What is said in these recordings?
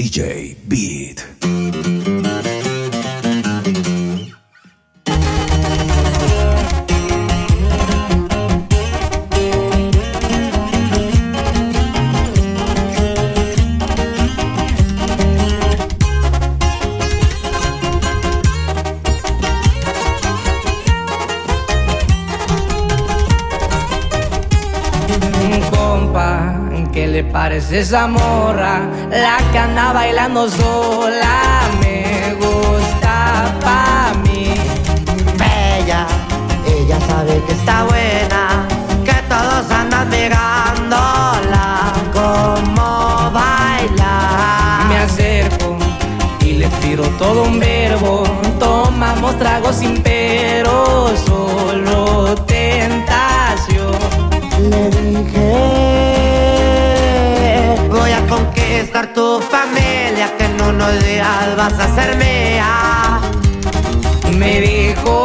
DJ Beat. Esa morra? La que anda bailando sola días vas a ser mía. Me dijo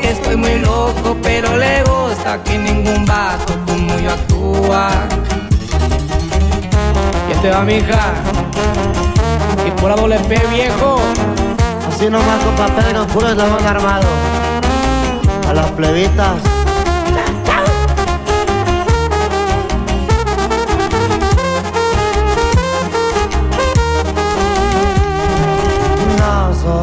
que estoy muy loco, pero le gusta que ningún vato como yo actúa. Y te va, mija. Y por la doble P, viejo. Así nomás con Pedro, puro eslabón armado. A las plebitas.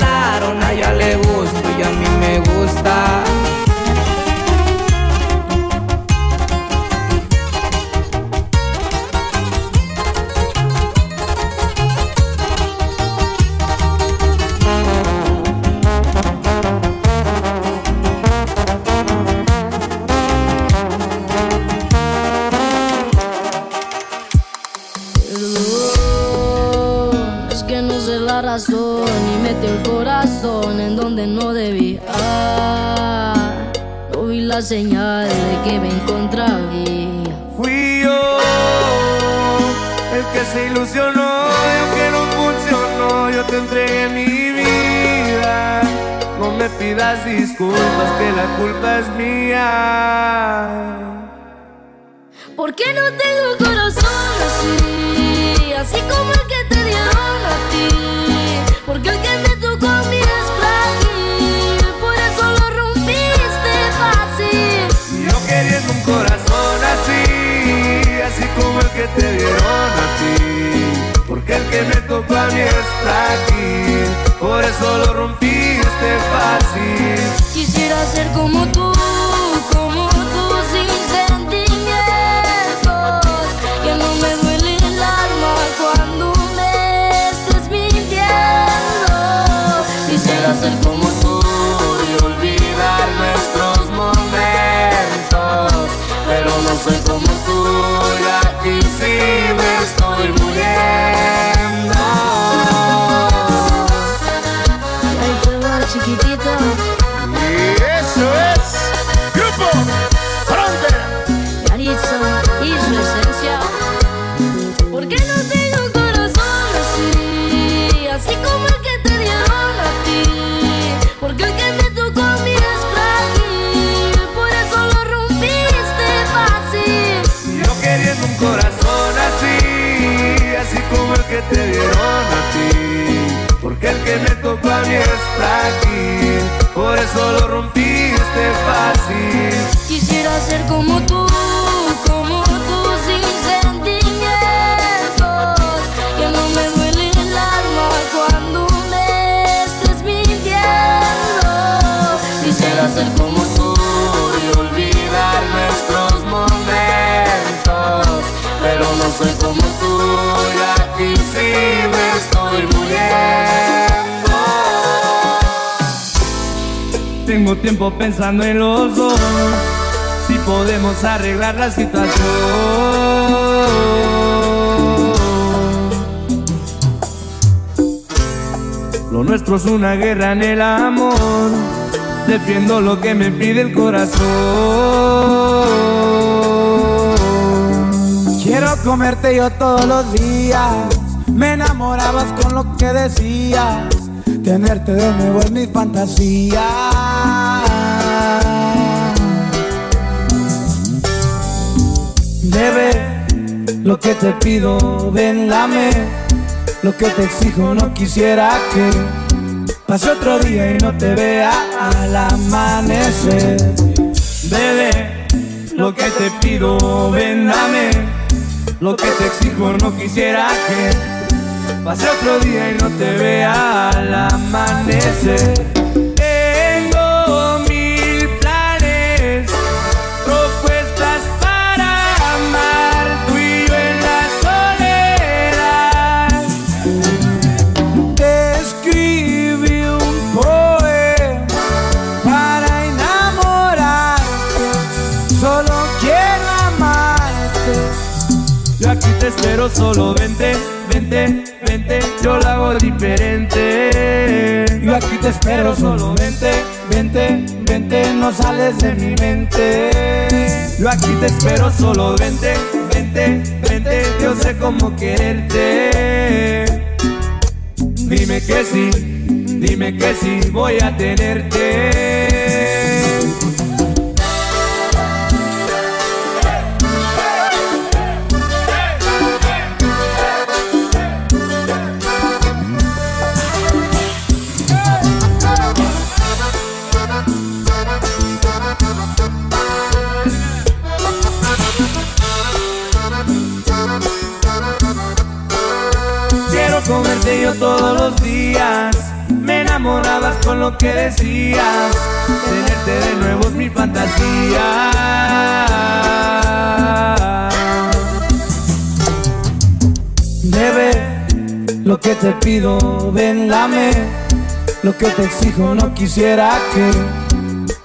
Me donde no debía. No vi la señal de que me encontraba. Fui yo el que se ilusionó y aunque no funcionó, yo te entregué mi vida. No me pidas disculpas, que la culpa es mía. ¿Por qué no tengo corazón así? Así como el que te dieron a ti. Porque el que me te dieron a ti. Porque el que me tocó a mí es frágil, por eso lo rompiste el que me tocó a mí es frágil, por eso lo rompiste fácil. Quisiera ser como tú, Tiempo pensando en los dos. Si podemos arreglar la situación. Lo nuestro es una guerra en el amor. Defiendo lo que me pide el corazón. Quiero comerte yo todos los días. Me enamorabas con lo que decías. Tenerte de nuevo es mi fantasía. Lo que te pido, ven, dame. Lo que te exijo, no quisiera que pase otro día y no te vea al amanecer. Bebé, lo que te pido, ven, dame. Lo que te exijo, no quisiera que pase otro día y no te vea al amanecer. Solo vente, vente, vente, yo lo hago diferente. Yo aquí te espero, solo vente, vente, vente, no sales de mi mente. Yo aquí te espero, solo vente, vente, vente, yo sé cómo quererte. Dime que sí, dime que sí, voy a tenerte. Con lo que decías. Tenerte de nuevo es mi fantasía. Bebé, lo que te pido, ven, dame. Lo que te exijo, no quisiera que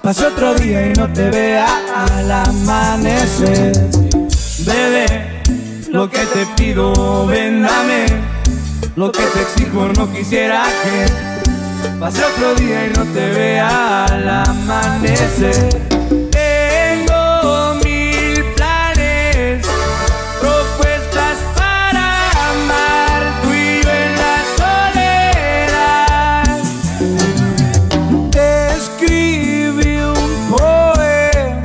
pase otro día y no te vea al amanecer. Bebé, lo que te pido, ven, dame. Lo que te exijo, no quisiera que pase otro día y no te vea al amanecer. Tengo mil planes, propuestas para amar tú y yo en la soledad. Te escribí un poema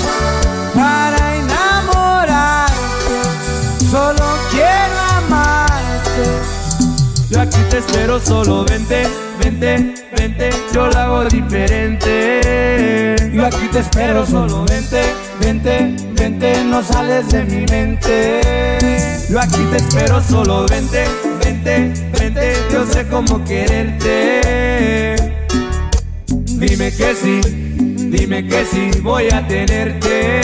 para enamorarte. Solo quiero amarte. Yo aquí te espero, solo vente, vente, diferente. Yo aquí te espero, solo vente, vente, vente, no sales de mi mente. Yo aquí te espero, solo vente, vente, vente, yo sé cómo quererte. Dime que sí, dime que sí, voy a tenerte.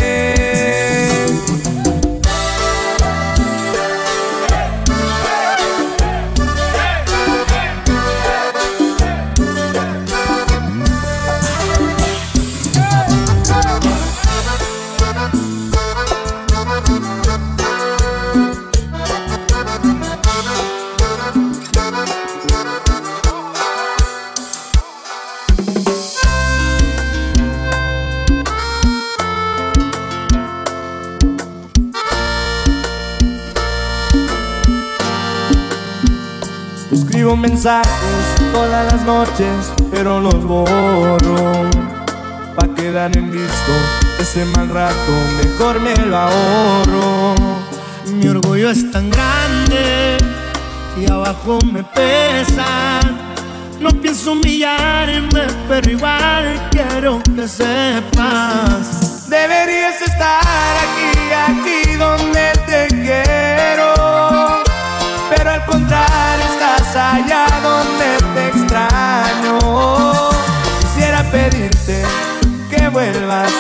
Todas las noches, pero los borro. Pa' quedar en visto ese mal rato, mejor me lo ahorro. Mi orgullo es tan grande y abajo me pesa. No pienso humillarme, pero igual quiero que sepas. Deberías estar aquí, aquí donde allá donde te extraño. Quisiera pedirte que vuelvas,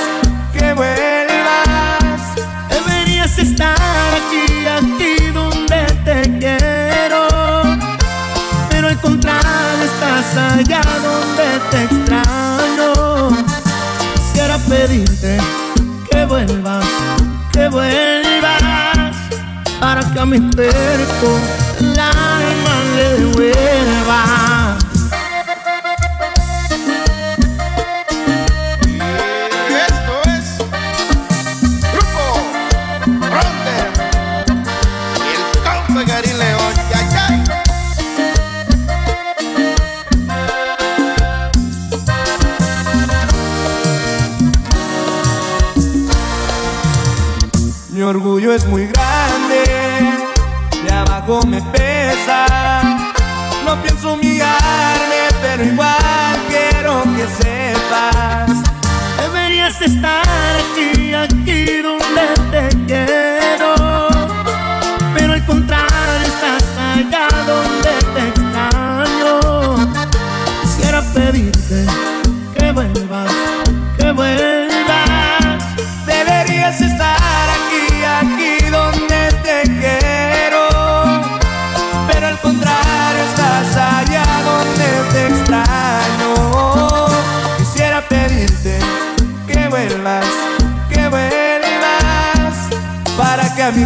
que vuelvas. Deberías estar aquí, aquí donde te quiero. Pero al contrario, estás allá donde te extraño. Quisiera pedirte que vuelvas, que vuelvas, para que a mi cuerpo el alma le devuelva. orgullo es muy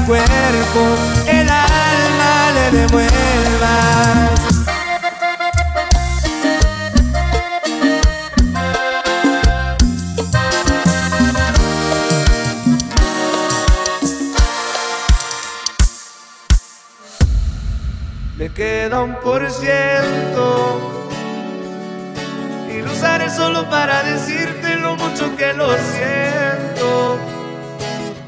cuerpo el alma le devuelvas. queda un por ciento y lo usaré solo para decirte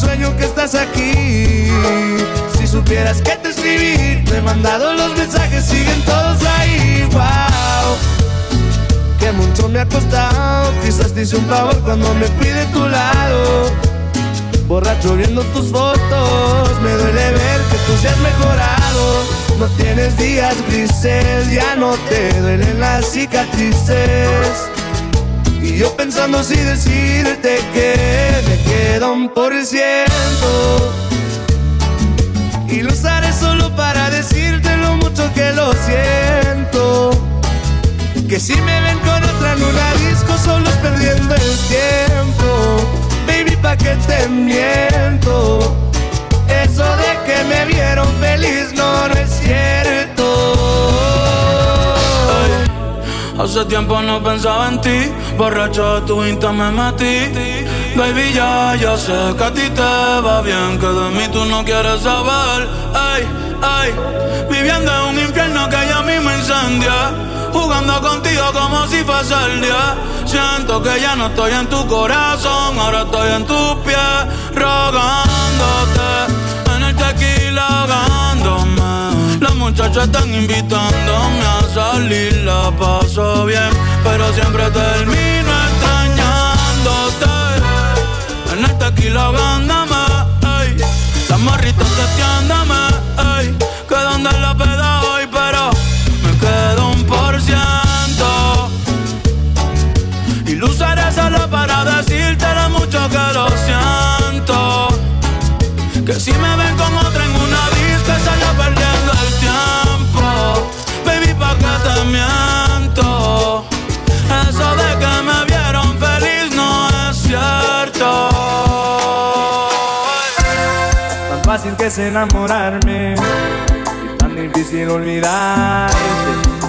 sueño que estás aquí. Si supieras que te escribí, te he mandado los mensajes, siguen todos ahí. Wow, que mucho me ha costado. Quizás te hice un favor cuando me fui de tu lado Borracho viendo tus fotos, me duele ver que tú seas mejorado. No tienes días grises, ya no te duelen las cicatrices. Yo pensando si decirte que me queda un por ciento. Y lo usaré solo para decirte lo mucho que lo siento. Que si me ven con otra en una disco, solo es perdiendo el tiempo baby, pa' que te miento. Eso de que me vieron feliz no, no es cierto. hace tiempo no pensaba en ti, borracho tu insta me metí. Baby, ya, ya sé que a ti te va bien, que de mí tú no quieres saber. Ay, ay, viviendo en un infierno que ya mismo incendia. Jugando contigo como si fuese el día. Siento que ya no estoy en tu corazón, ahora estoy en tus pies, rogándote. En el tequila muchachas están invitándome a salir, la paso bien, pero siempre termino enamorarme y tan difícil olvidarte.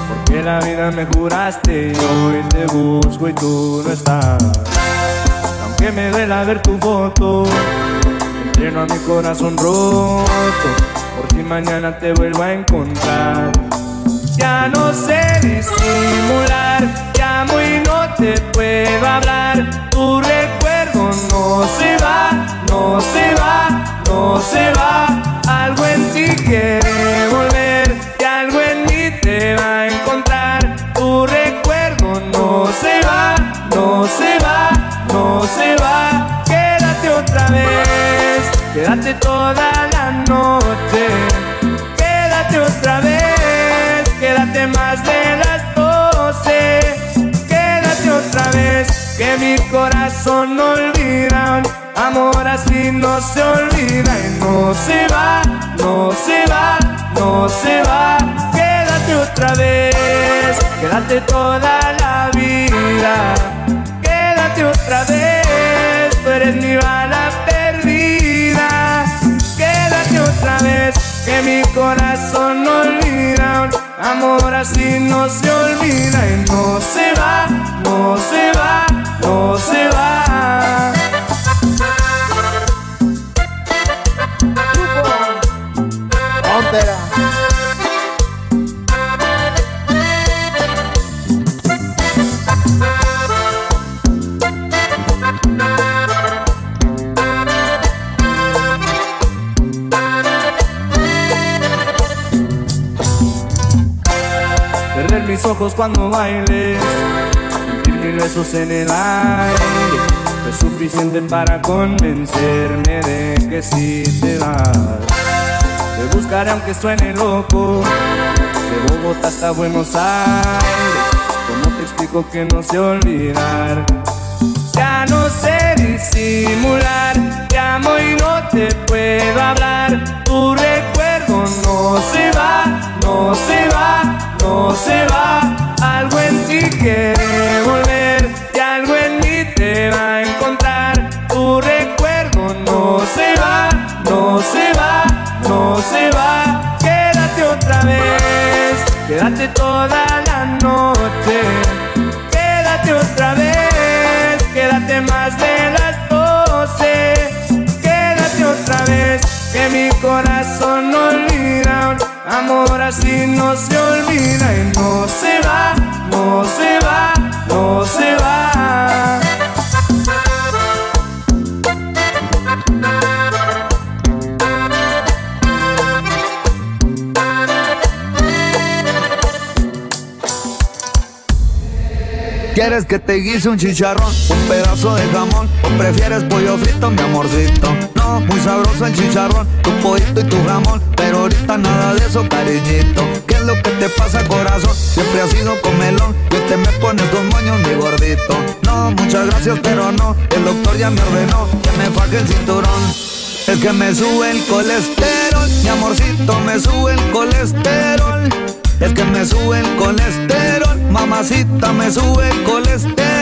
Porque la vida me juraste y hoy te busco y tú no estás. Aunque me duela ver tu foto, entreno a mi corazón roto. Por si mañana te vuelvo a encontrar. Ya no sé disimular, llamo y no te puedo hablar. Tu no se va, no se va, no se va. Algo en ti quiere volver y algo en mí te va a encontrar. Tu recuerdo no se va, no se va, no se va. Quédate otra vez. quédate toda la noche. Quédate otra vez, quédate más de que mi corazón no olvida. Amor así no se olvida y no se va, no se va, no se va. Quédate otra vez, quédate toda la vida. Quédate otra vez, tú eres mi bala perdida. Quédate otra vez, que mi corazón no olvida. Amor así no se olvida y no se va, no se va, no se va. Ojos cuando bailes, mil besos en el aire. Es suficiente para convencerme de que si te vas. Te buscaré aunque suene loco, de Bogotá hasta Buenos Aires. ¿Cómo te explico que no sé olvidar? Ya no sé disimular, te amo y no te puedo hablar. Tu recuerdo no se va, no se va, no se va. Algo en ti quiere volver y algo en mí te va a encontrar. Tu recuerdo no se va, no se va, no se va. Quédate otra vez, quédate toda la noche. Quédate otra vez, quédate más de las doce. Quédate otra vez, que mi corazón no olvida. Amor así no se olvida ¿Quieres que te guise un chicharrón, un pedazo de jamón? ¿O prefieres pollo frito, mi amorcito? No, muy sabroso el chicharrón, tu pollito y tu jamón Pero ahorita nada de eso, cariñito ¿Qué es lo que te pasa, corazón? Siempre has sido comelón Y te me pones dos moños, mi gordito No, muchas gracias, pero no El doctor ya me ordenó que me faje el cinturón Es que me sube el colesterol Mi amorcito, me sube el colesterol es que me sube el colesterol, mamacita, me sube el colesterol.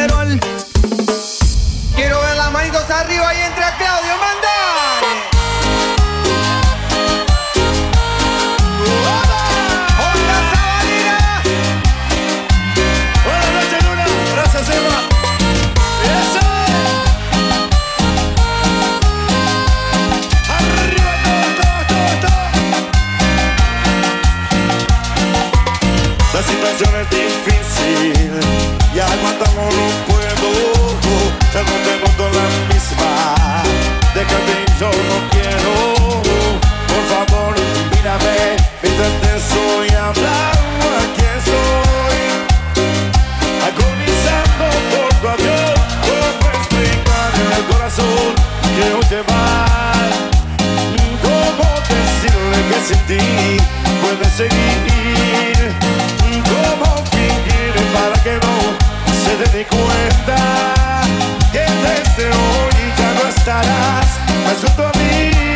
Seguir? ¿Cómo fingir para que no se dé ni cuenta? Que desde hoy ya no estarás más junto a mí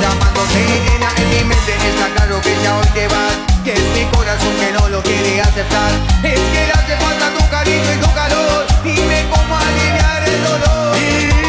llamándote. Nena, en mi mente está claro que ya hoy te vas. Que es mi corazón que no lo quiere aceptar. Es que le hace falta tu cariño y tu calor. Dime cómo aliviar el dolor.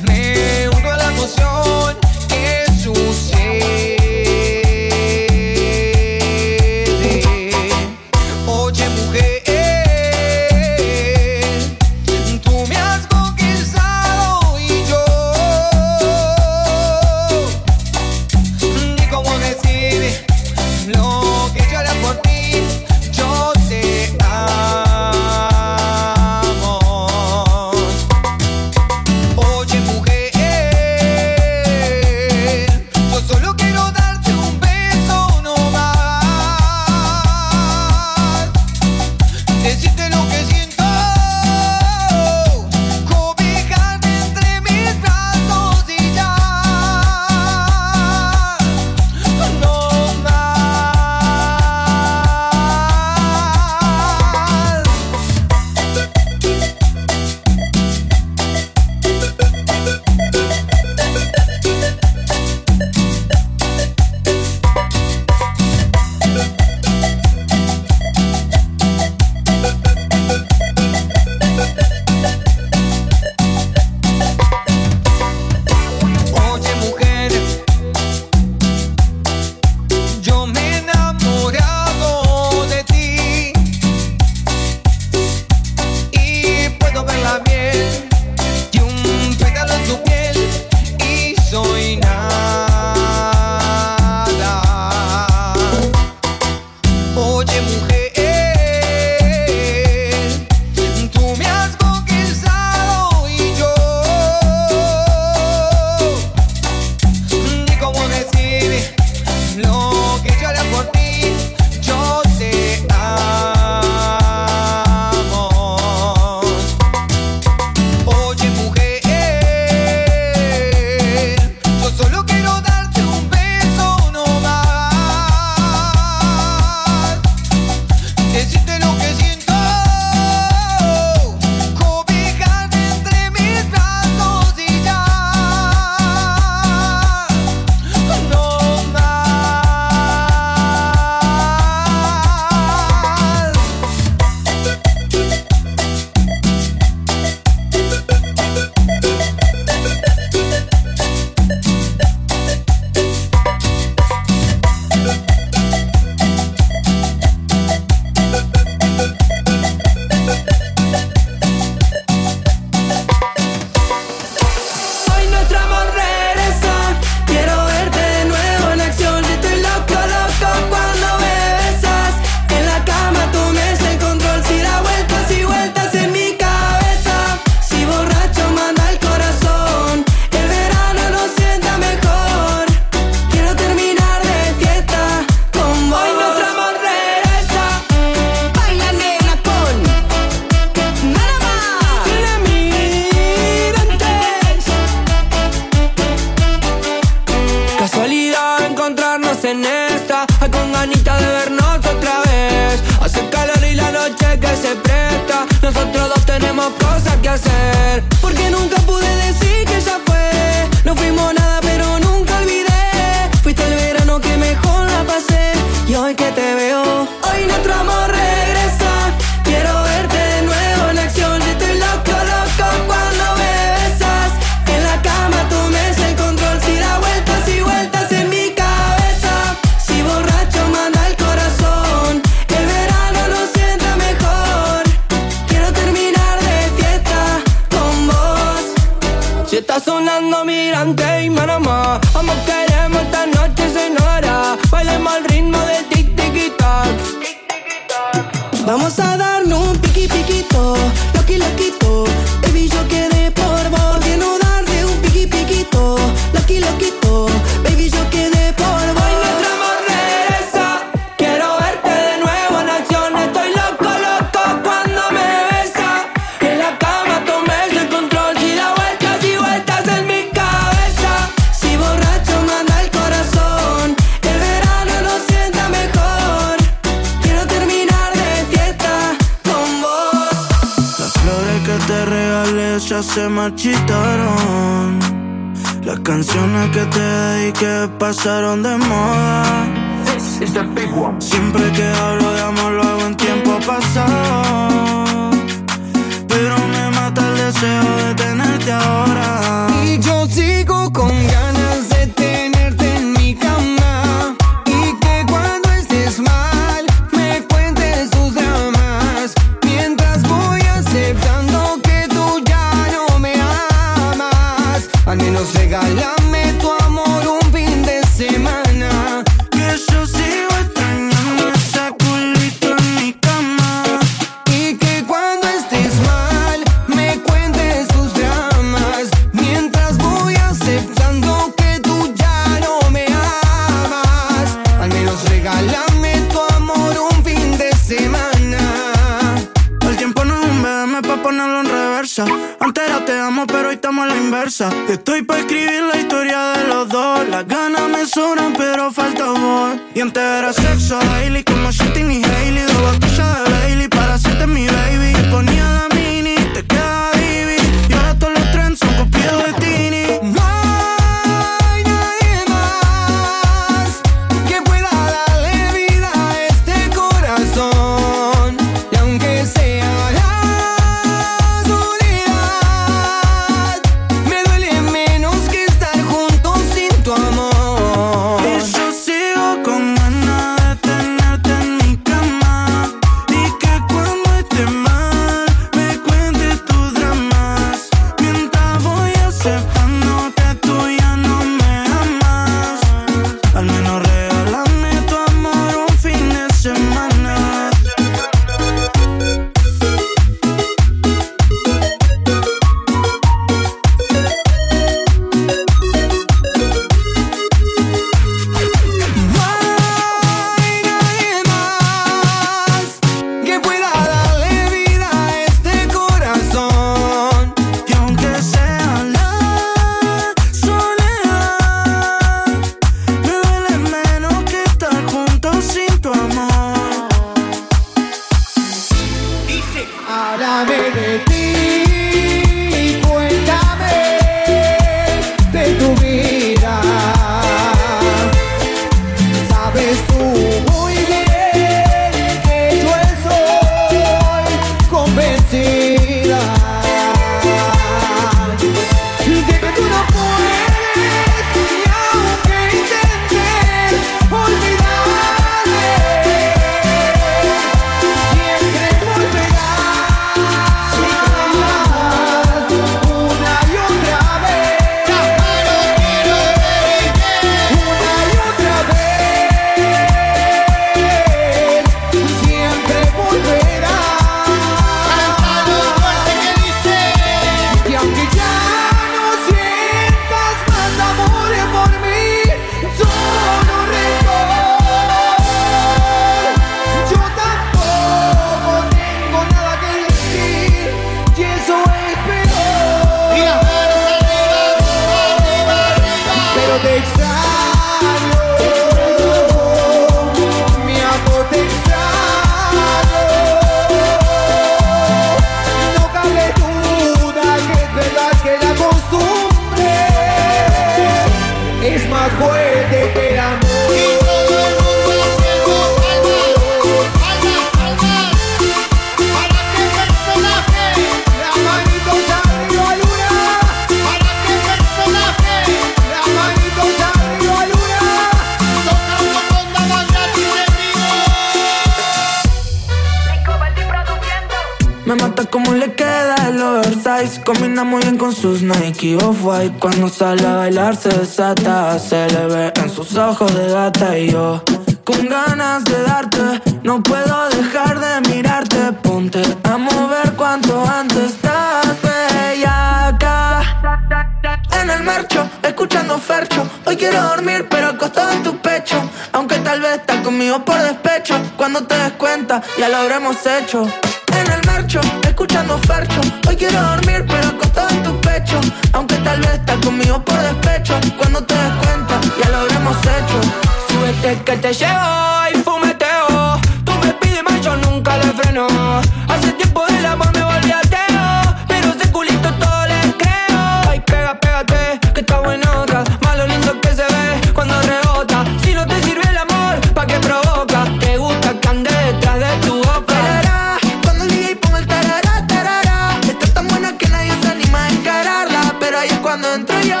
que estaba en otra. Malo lindo que se ve cuando rebota. Si no te sirve el amor, ¿pa' qué provoca? Te gusta que ande detrás de tu boca. Tarará, cuando liga y pongo el tarará, tarará. Está tan buena que nadie se anima a encararla. Pero ahí es cuando entro yo,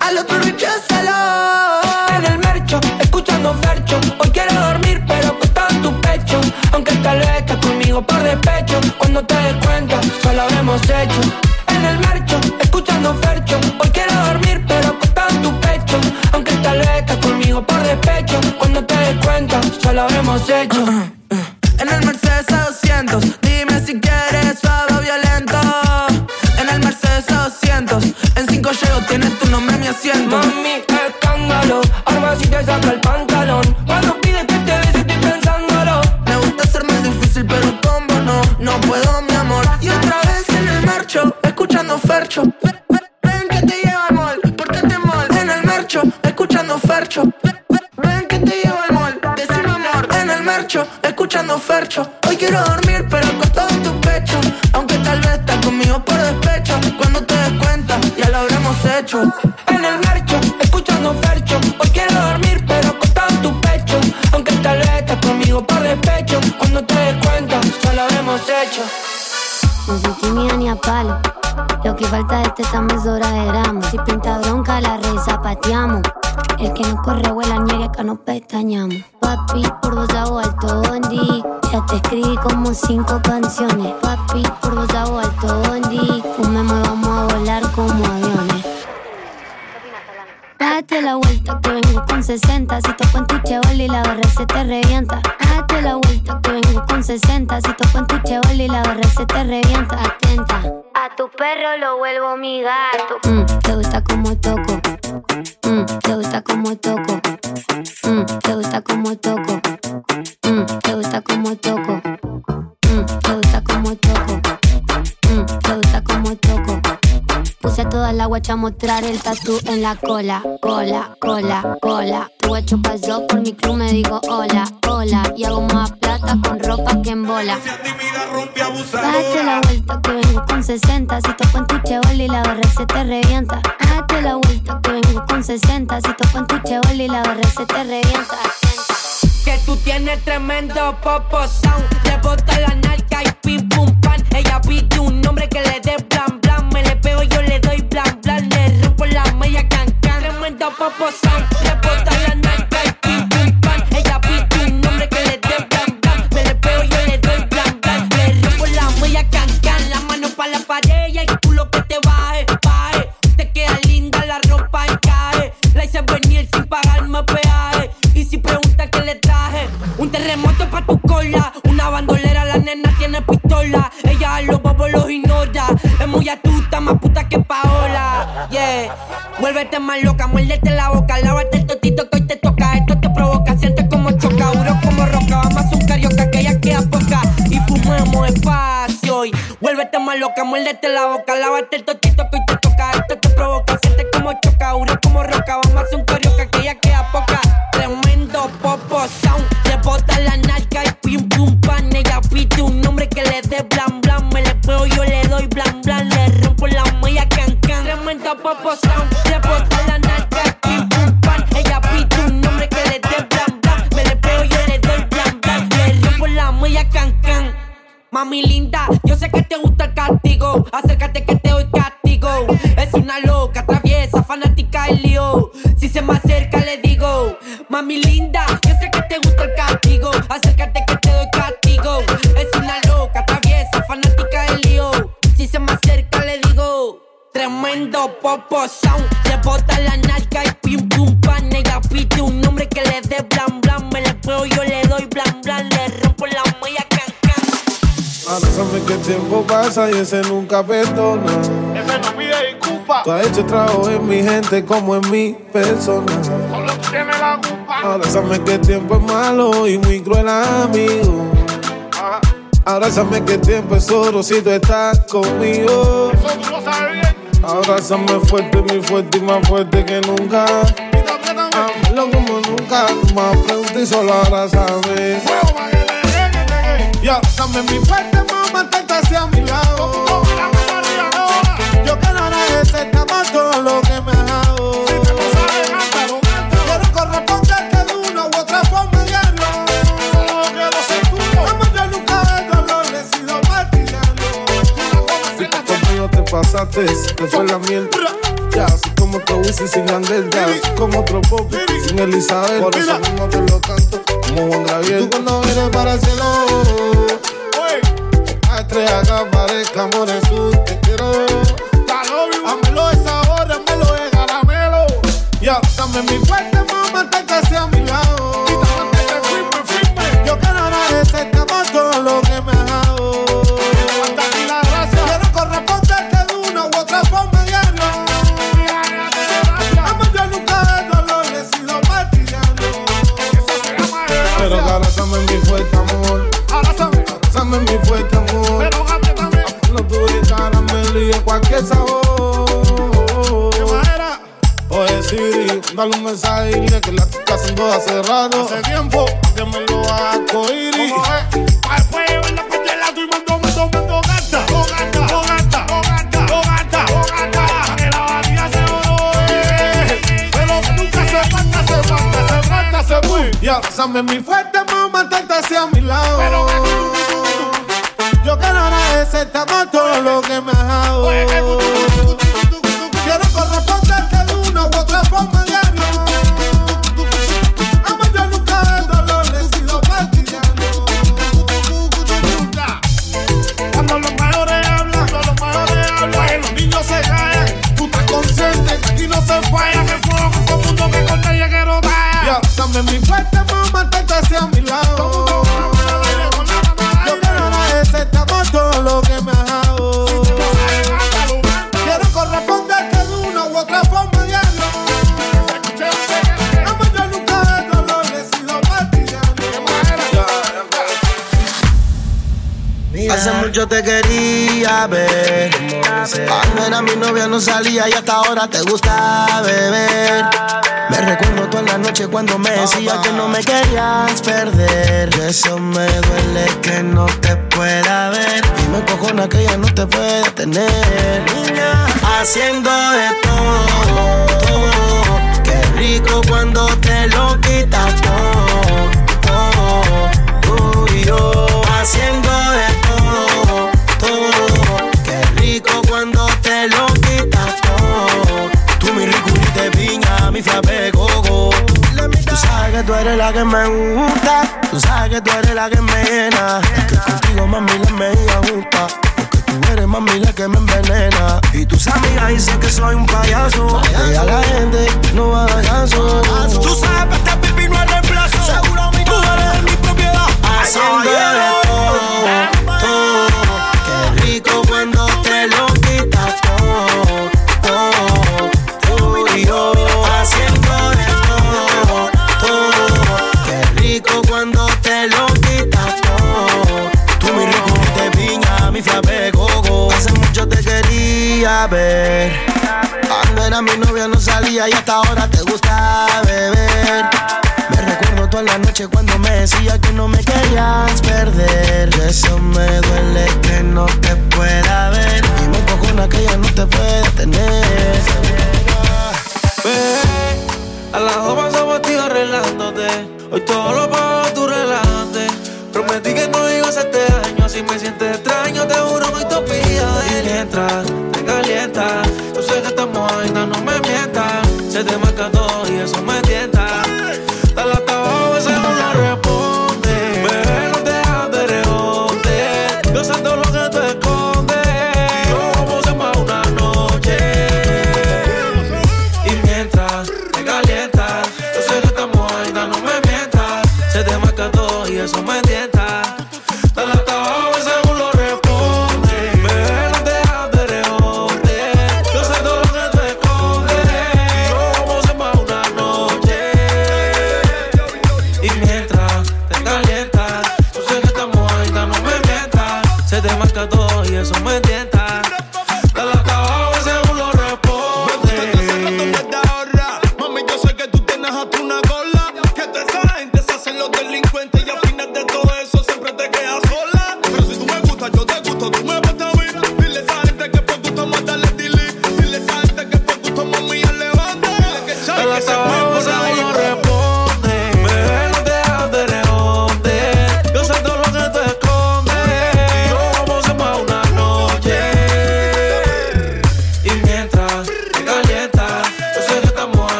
al otro recházalo. En el mercho, escuchando vercho. Hoy quiero dormir, pero acostado en tu pecho. Aunque tal vez estás conmigo por despecho. Cuando te des cuenta, solo habremos hecho. En el mercho, escuchando vercho. hemos hecho. en la cola, cola, cola, cola. Guacho pasó por mi club, me digo hola, hola. Y hago más plata con ropa que en bola. Date la vuelta que vengo con 60. Si toco en tu chevoli, la barra se te revienta. Date la vuelta que vengo con 60. Si toco en tu chevoli, la barra se te revienta. Que tú tienes tremendo popo, Ponte más loca, muérdete la boca, lávate el totito que hoy te toca. Esto te provoca, siente como choca, una como roca. Vamos a hacer un carioca que aquella queda poca. Tremendo popo sound, le bota la narca y pim pum pan. Ella pide un nombre que le dé blan blan. Me le pego, yo le doy blan blan. Le rompo la mella can can. Tremendo popo sound, le bota Mami linda, yo sé que te gusta el castigo. Acércate que te doy castigo. Es una loca, traviesa, fanática del lío. Si se me acerca, le digo, mami linda, yo sé que te gusta el castigo. Acércate que te doy castigo. Es una loca, traviesa, fanática del lío. Si se me acerca, le digo, tremendo popo sound. Le bota la nalga y pim pum pan. Ella un nombre que le dé blan blan. Me le puedo, yo le doy blan blan. Ahora sabes que el tiempo pasa y ese nunca perdona. Ese no pide disculpas. Tú has hecho trabajo en mi gente como en mi persona. Solo tú tienes la culpa. Ahora sabes que el tiempo es malo y muy cruel amigo. Ajá. Ahora sabes que el tiempo es oro si tú estás conmigo. Eso tú lo sabes bien. Fuerte, muy fuerte y más fuerte que nunca. Hazlo como nunca, más pregunta y solo sabes. Fuego Ya sabes mi fuerte, más mantente hacia mi lado. Yo quiero agradecerte más todo lo que me has dado. Quiero corresponderte de una u otra forma tuyo. Vamos, yo nunca de dolor he sido partidario. Conmigo te pasaste, te fue la miel. Ya, así como otro Wisin sin Yandel, ya, así como otro Poppy sin Elizabeth. Por eso mismo te lo canto como. Tú cuando vienes para el cielo, Oye, a estrella que aparezca, amor su te quiero. Hámelo de sabor, hámelo de caramelo. Ya, dame mi fuerte, mamá, mantente hacia mi lado. Dale un mensaje y dile que la estoy haciendo hace rato. Hace tiempo. que me lo haga cohir y- ¿Cómo es? Pa' después llevar la pastela, tú y mando, mando, mando, gata. Oh, gata, oh, gata, oh, gata, oh, gata, oh, gata. Que la barriga se eh. Pero que nunca se falta, se falta, se falta, se fue. Y abrázame mi fuerte, mamá, mantente hacia mi lado. Pero que. Yo quiero agradecerte por todo lo que me has dado. Que. Quiero corresponderte de una u otra forma mucho te quería ver. Cuando era mi novia no salía y hasta ahora te gusta beber. Me recuerdo toda la noche cuando me decías que no me querías perder. Eso me duele que no te pueda ver. Y me cojona que ya no te puede tener. Niña, haciendo de todo. Qué rico cuando te lo quitas todo. Tú eres la que me gusta. Tú sabes que tú eres la que me llena. Que contigo mami la me gusta. Porque tú eres mami la que me envenena. Y tus amigas dicen que soy un payaso. Que a la gente no haga caso. Tú sabes que este pipi no es reemplazo. Seguro mi tú eres mi propiedad. Haciendo de todo. Ahora te gusta beber. Me recuerdo toda la noche cuando me decía que no me querías perder. Eso me duele que no te pueda ver. Y me cojona que ya no te puede tener. A las dos pasamos ti arreglándote. Hoy todo lo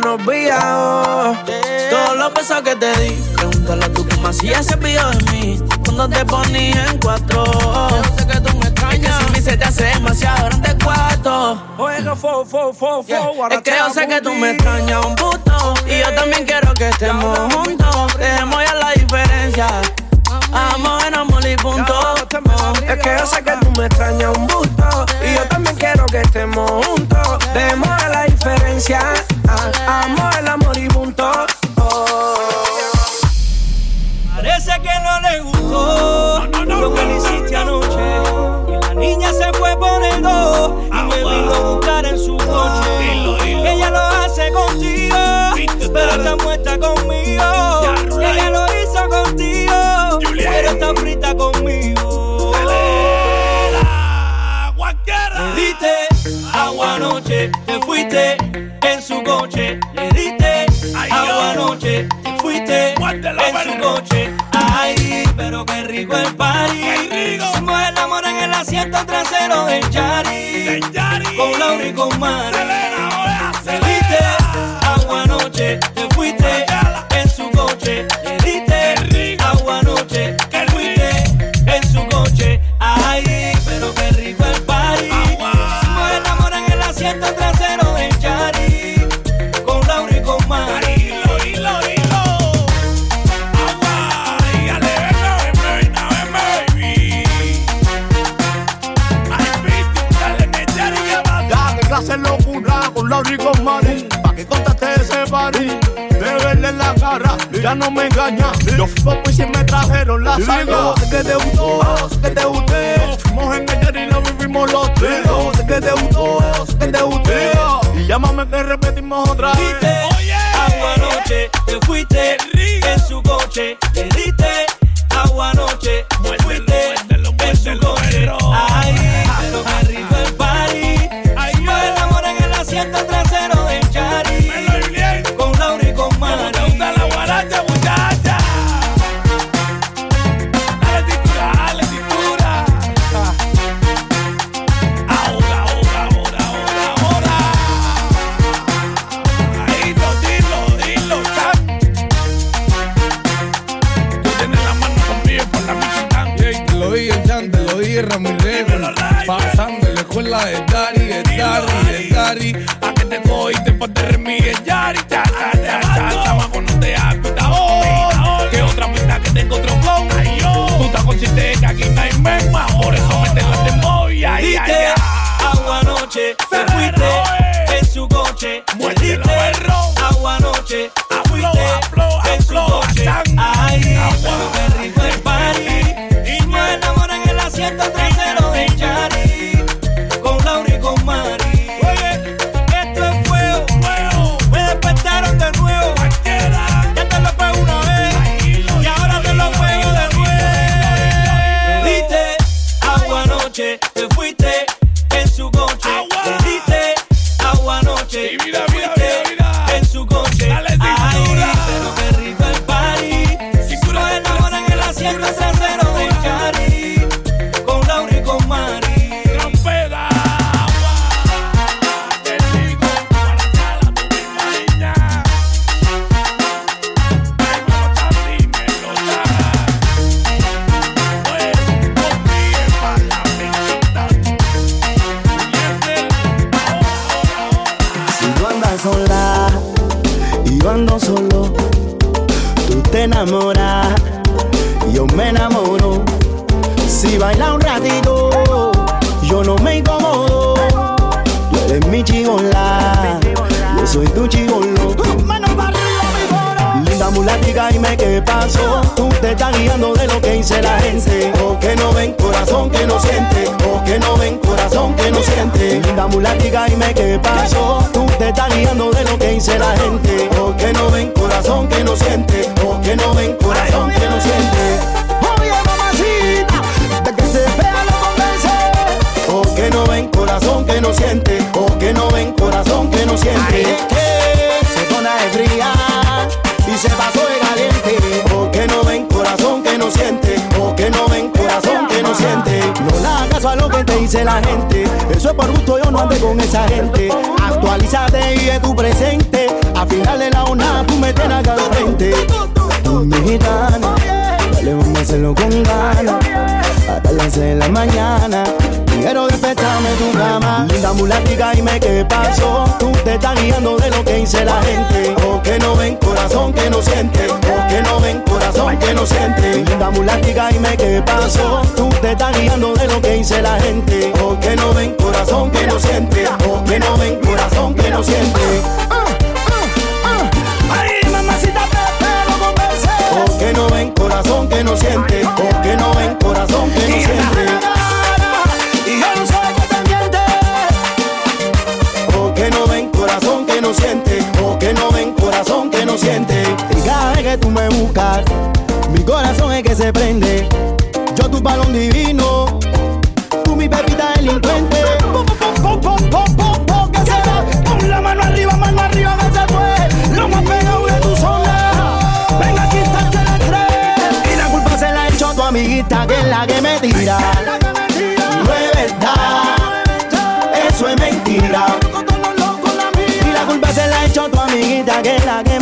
pero no Todos los besos que te di, pregúntale a tu cómo hacía ese video de mí. Cuando te ponías en cuatro. Yo sé que tú me extrañas. Que se te hace demasiado grande cuatro. Oiga, fo, fo, fo, fo. Es que yo sé que tú me extrañas un puto. Y yo también quiero que estemos juntos. Dejemos ya la diferencia. Amo en amor y punto. Es que yo sé que tú me extrañas un busto. Y yo también quiero que estemos juntos. Dejemos la diferencia. Amo el amor y punto. Parece que no le gustó lo que le hiciste anoche. Y la niña se fue por el poniendo y me vino a buscar en su coche. Ella lo hace contigo, pero está muerta conmigo. Ella lo hizo contigo, pero está frita conmigo. noche fuiste en su coche. Ay, pero qué rico el party. Hicimos el amor en el asiento trasero del Yari. Con Laura y con Mari. Ya no me engaña. Yo fui poco y si me trajeron la saga Sé que te gustó, sé que te gusté. Fuimos en el y lo vivimos los tres. Sé que te gustó, sé que te gusté. Y llámame que repetimos otra vez. Agua anoche, te fuiste en su coche, agua anoche, Linda mulatica, dime qué pasó. Tú te estás guiando de lo que dice la gente. O que no ven corazón que no siente. O que no ven corazón que no siente. Oye, mamacita, de que se vea lo convence. O que no ven corazón que no siente. O que no ven corazón que no siente. que se pone de fría y se pasó de caliente. O que no ven corazón que no siente. No le hagas a lo que te dice la gente. Eso es por gusto, yo no ande con esa gente. Actualízate y vive tu presente. A final de la una tú me tienes acá al frente. Mi gitana, dale vamos a hacerlo con ganas. Hasta las de la mañana. Quiero despertarme tu cama. Linda mulatica, dime qué pasó. Tú te estás guiando de lo que dice la gente. O que no ven corazón que no siente. O que no ven corazón que no siente. Linda mulatica, dime qué pasó. Tú te estás guiando de lo que dice la gente. O que no ven corazón que no siente. O que no ven corazón que no siente. Ay, mamacita, pero convence. O que no ven corazón que no siente. O que no ven corazón que no siente. Tú me buscas, mi corazón es que se prende. Yo tu balón divino, tú mi pepita delincuente. Se. Pon la mano arriba, mano arriba, que se fue. Lo más pegado de tu zona. Venga, aquí está que la. Y la culpa se la a tu amiguita, que es la que me tira. No es verdad, eso es mentira. Y la culpa se la a tu amiguita que es la que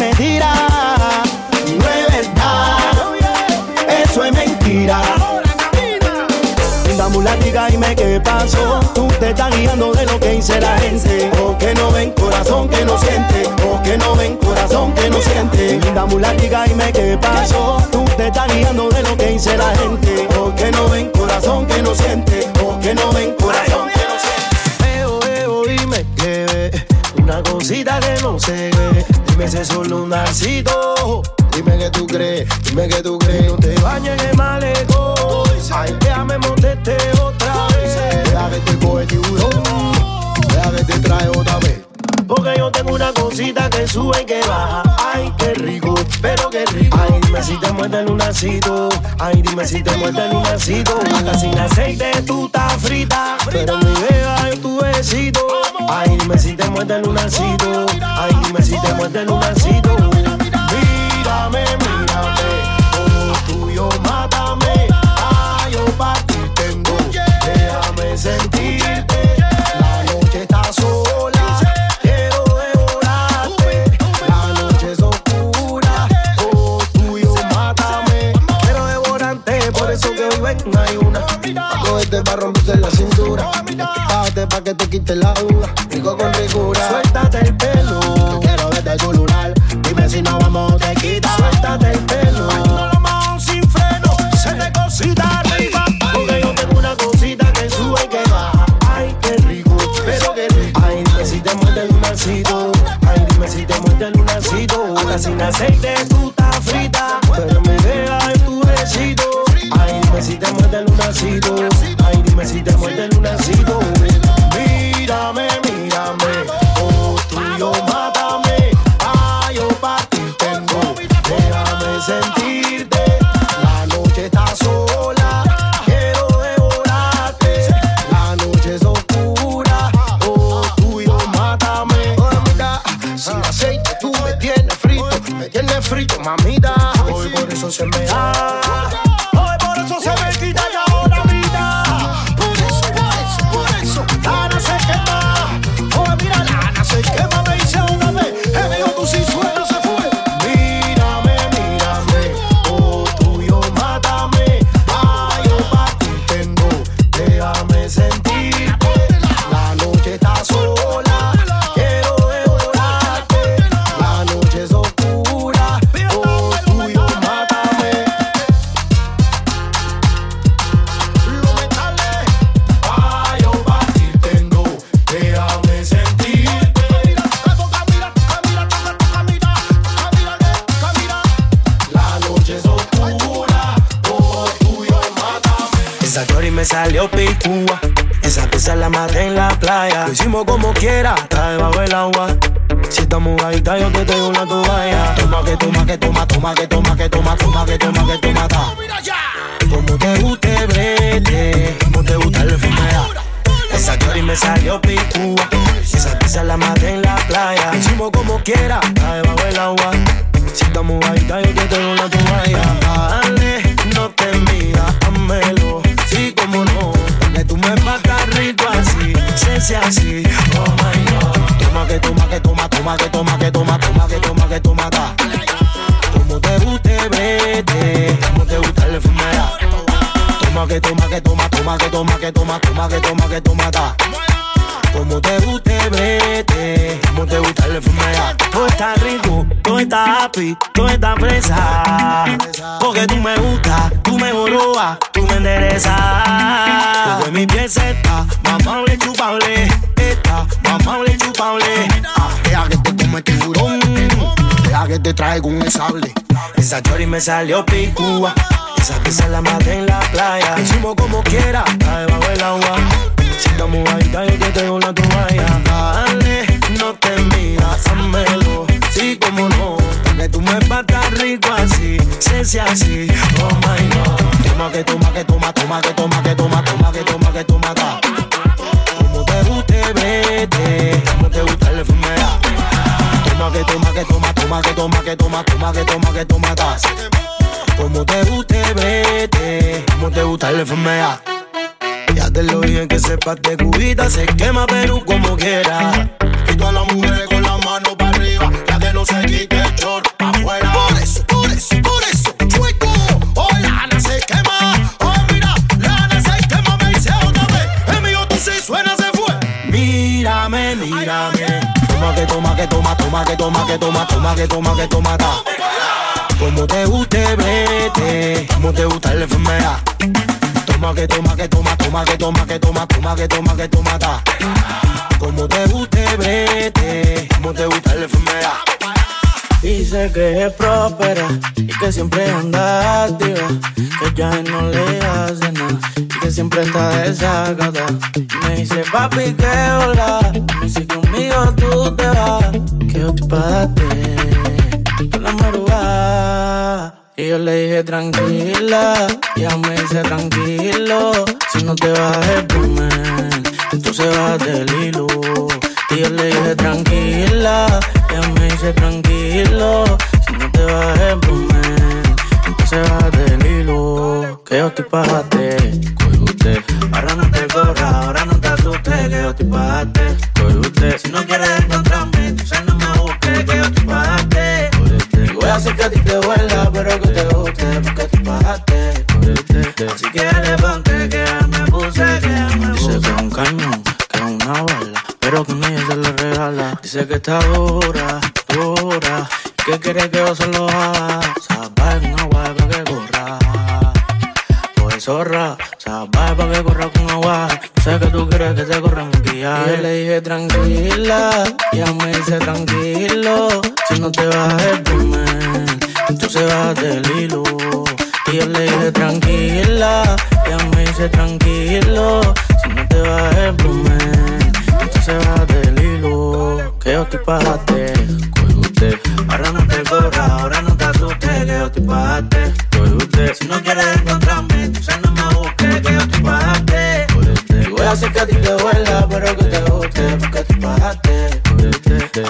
pasó? Tú te estás guiando de lo que dice la gente. O que no ven corazón que no siente. O que no ven corazón que no siente. Linda mulática, dime qué pasó. Tú te estás guiando de lo que dice la gente. O que no ven corazón que no siente. O que no ven corazón que no siente. Eo, eo, dime qué ve. Una cosita que no se ve. Dime si solo un narcito. Dime que tú crees, dime que tú crees. No te bañes en malecón. Ay, déjame montarte otra vez. Deja que te coge tiburón. Deja que te trae otra vez. Porque yo tengo una cosita que sube y que baja. Ay, qué rico, pero qué rico. Ay, dime si te muerde el lunacito. Ay, dime si te muerde el lunacito. Hasta sin aceite tú estás frita. Pero mi beba en tu besito. Ay, dime si te muerde el lunacito. Ay, dime si te muerde el lunacito. Mírame, mírame. Como tuyo, mátame. Suéltate el pelo. Quiero verte lunar. Dime si no vamos, te salió picúa. Esa pieza la maté en la playa. Hicimos como quiera, está debajo del agua. Si estamos mojadita, yo te tengo una toalla. Dale, no te midas, házmelo. Sí, como no. Que tú me patas rico así, se hace así. Oh my god. Toma que toma, que toma, toma, que toma, que toma, toma, que toma, que toma. Como te guste, vete. Como te gusta la enfermedad. Toma que toma, que toma, toma, que toma, que toma, toma, que toma, que toma, La enfermedad. Ya te lo dije que sepas de cubita, se quema Perú como quiera. Y todas las mujeres con la mano para arriba, la que no se quite el short afuera. Por eso, por eso, por eso. Oh, la Ana se quema. Oh, mira, la Ana se quema, me dice otra vez. Es mío mírame, mírame. Toma que toma que toma, toma que toma que toma, toma que toma que toma ta. Como te guste, vete. Como te gusta la enfermedad. Toma que toma que toma, toma que toma que toma, toma que toma que toma ta. Como te guste, vete. Como te gusta la enfermedad. Dice que es próspera y que siempre anda activa, que ya no le hace nada y que siempre está desagada. Me dice papi que hola, me dice conmigo tú te vas, que yo te pagaste con la madrugada. Y yo le dije tranquila, y ella me dice tranquilo, si no te vas el volumen, entonces vas del hilo. Y yo le dije tranquila, ella me dice tranquilo, si no te vas el volumen, entonces vas del hilo. Que yo te pagaste, coge usted, ahora no te corra, ahora no te asustes, que yo te pagaste, coge usted. Si no quieres encontrarme, entonces no me busques, que a ti te duela, pero que te guste, porque tú pagaste. Así que le ponte que me puse, que me Dice que es un cañón, que es una bala, pero que ella se le regala. Dice que está dura, dura, y que quiere que yo se lo haga. Sabes, una guay para que corra. Coge zorra, sabes para que corra con agua. Sé que tú quieres que te corra mi guía. Y yo le dije tranquila, y ella me dice tranquilo. Si no te vas el volumen, entonces vas del hilo. Y yo le dije tranquila, ella me dice tranquilo. Si no te vas el volumen, entonces vas del hilo. Que yo te pagaste, coge usted. Ahora no te corra, ahora no te asustes, que yo te pagaste, coge usted. Si no quieres encontrarme, entonces no me busques, que yo te pagaste. Y voy a hacer que a ti te duela, pero que te guste, porque tú pagaste.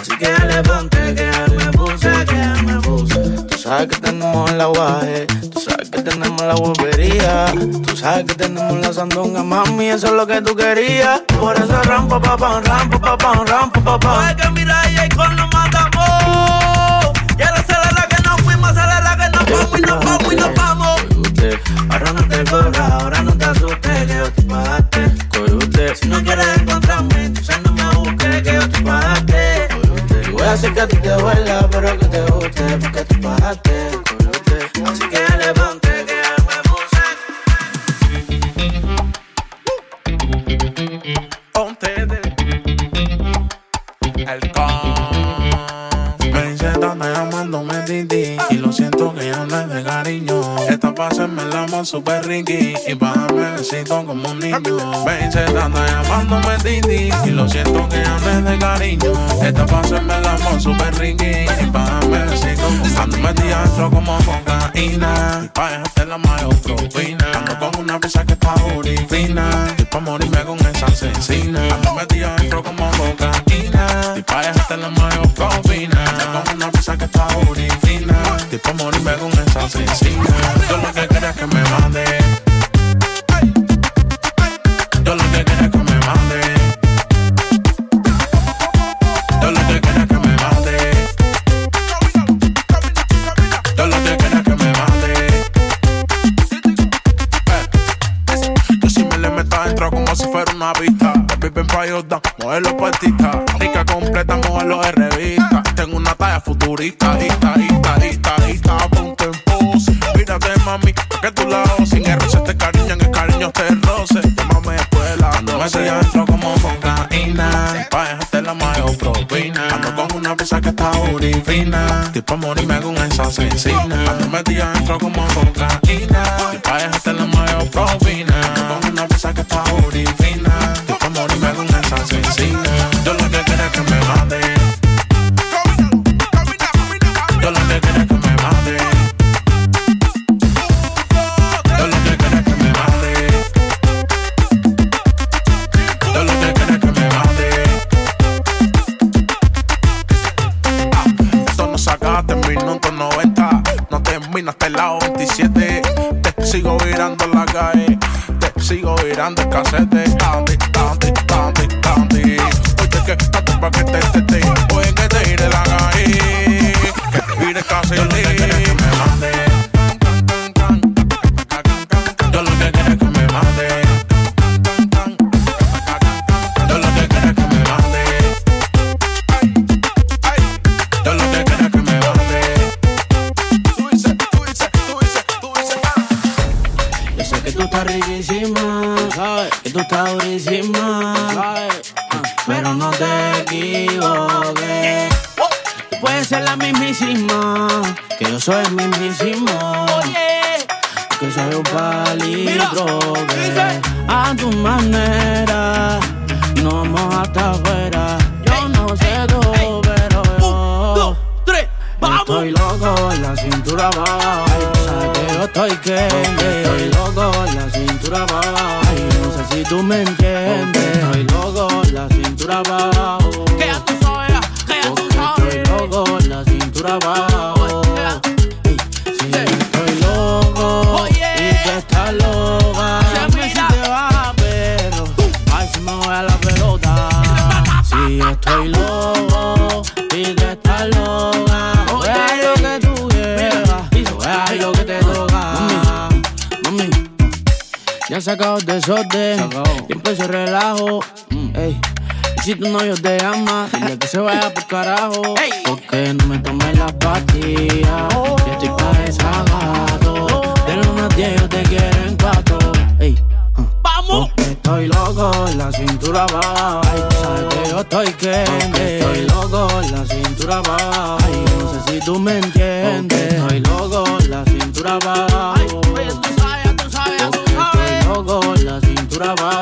Así que dale que sabes que tenemos el aguaje, tú sabes que tenemos la guapería, tú sabes que tenemos la sandunga, mami, eso es lo que tú querías. Por eso rampa, papá, rampa, papá, rampa, papá. Hay que mirar y ahí con nos matamos. Y ahora acelera que nos fuimos, acelera que nos vamos y nos vamos y nos vamos. Ahora no te corras, ahora no te asustes, que yo te pagaste. Coge usted, si no quieres encontrarme, entonces no me busques, que yo te pagaste. Voy a hacer que a ti te duela, pero que porque el super ricky y pa' darme besito como un niño. Me dice tanta llamándome Didi y lo siento que ya no es de cariño. Esta pa' hacerme el amor super ricky y pa' darme besito. Ando metida dentro como cocaína pa' dejarte la mayor propina. Ando con una pieza que está fina y pa' morirme con esa asesina. Ando metida dentro como cocaína y pa' dejarte la mayor propina. Ando con una pieza que está fina y pa' morirme con esa asesina. Fina. Tipo morirme con esa asesina. Ando metida adentro como cocaína. La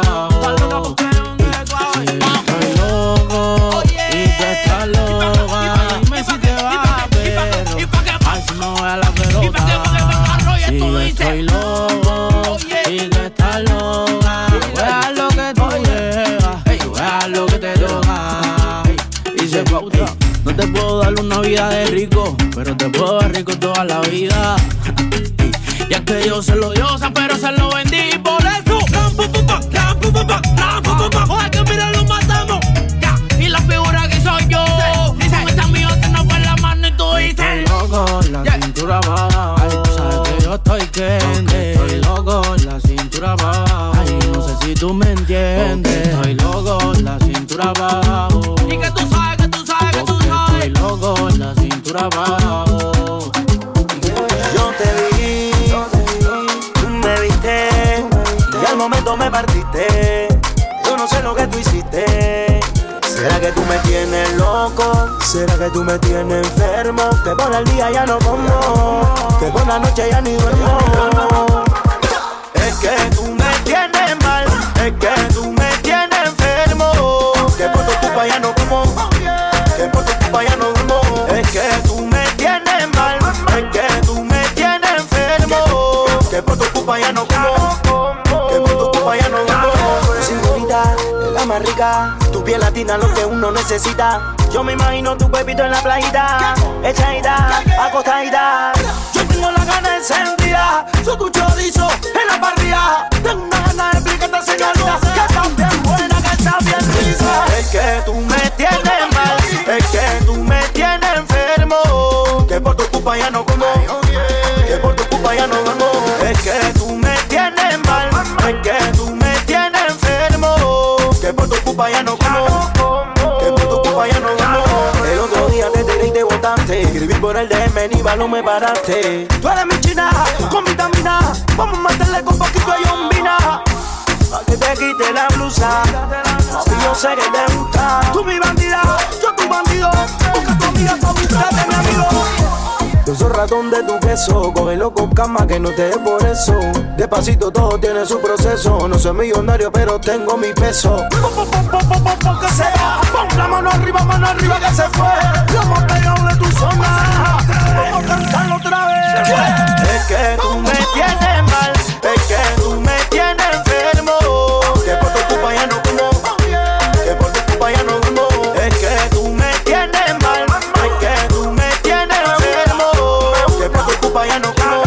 Yo me imagino tu pepito en la playita, echadita, acostadita. Yo tengo la gana encendida, soy tu chorizo en la parrilla. Tengo una gana de explicarte, señorita, que estás bien buena, que estás bien risa. Es que tú me tienes mal, es que tú me tienes enfermo. Que por tu culpa ya no como, que por tu culpa ya no duermo. Es que tú me tienes mal, es que por el DM, ni balón me paraste. Tú eres mi china, con vitamina. Vamos a meterle con poquito de yombina. Pa' que te quite la blusa. Si yo sé que te gusta. Tú mi bandida, yo tu bandido. Busca tu amiga buscarte mi amigo. Yo soy ratón de tu queso, cógelo con calma que no te dé por eso. Despacito todo tiene su proceso. No soy millonario, pero tengo mi peso. Que sea, pon la mano arriba, mano arriba que se fue. Vamos a cantarlo otra vez. Es que tú me tienes mal, es que tú me tienes enfermo. Que por tu culpa ya no como, que por tu culpa ya no duermo. Es que tú me tienes mal, es que tú me tienes enfermo. Que por tu culpa ya no como,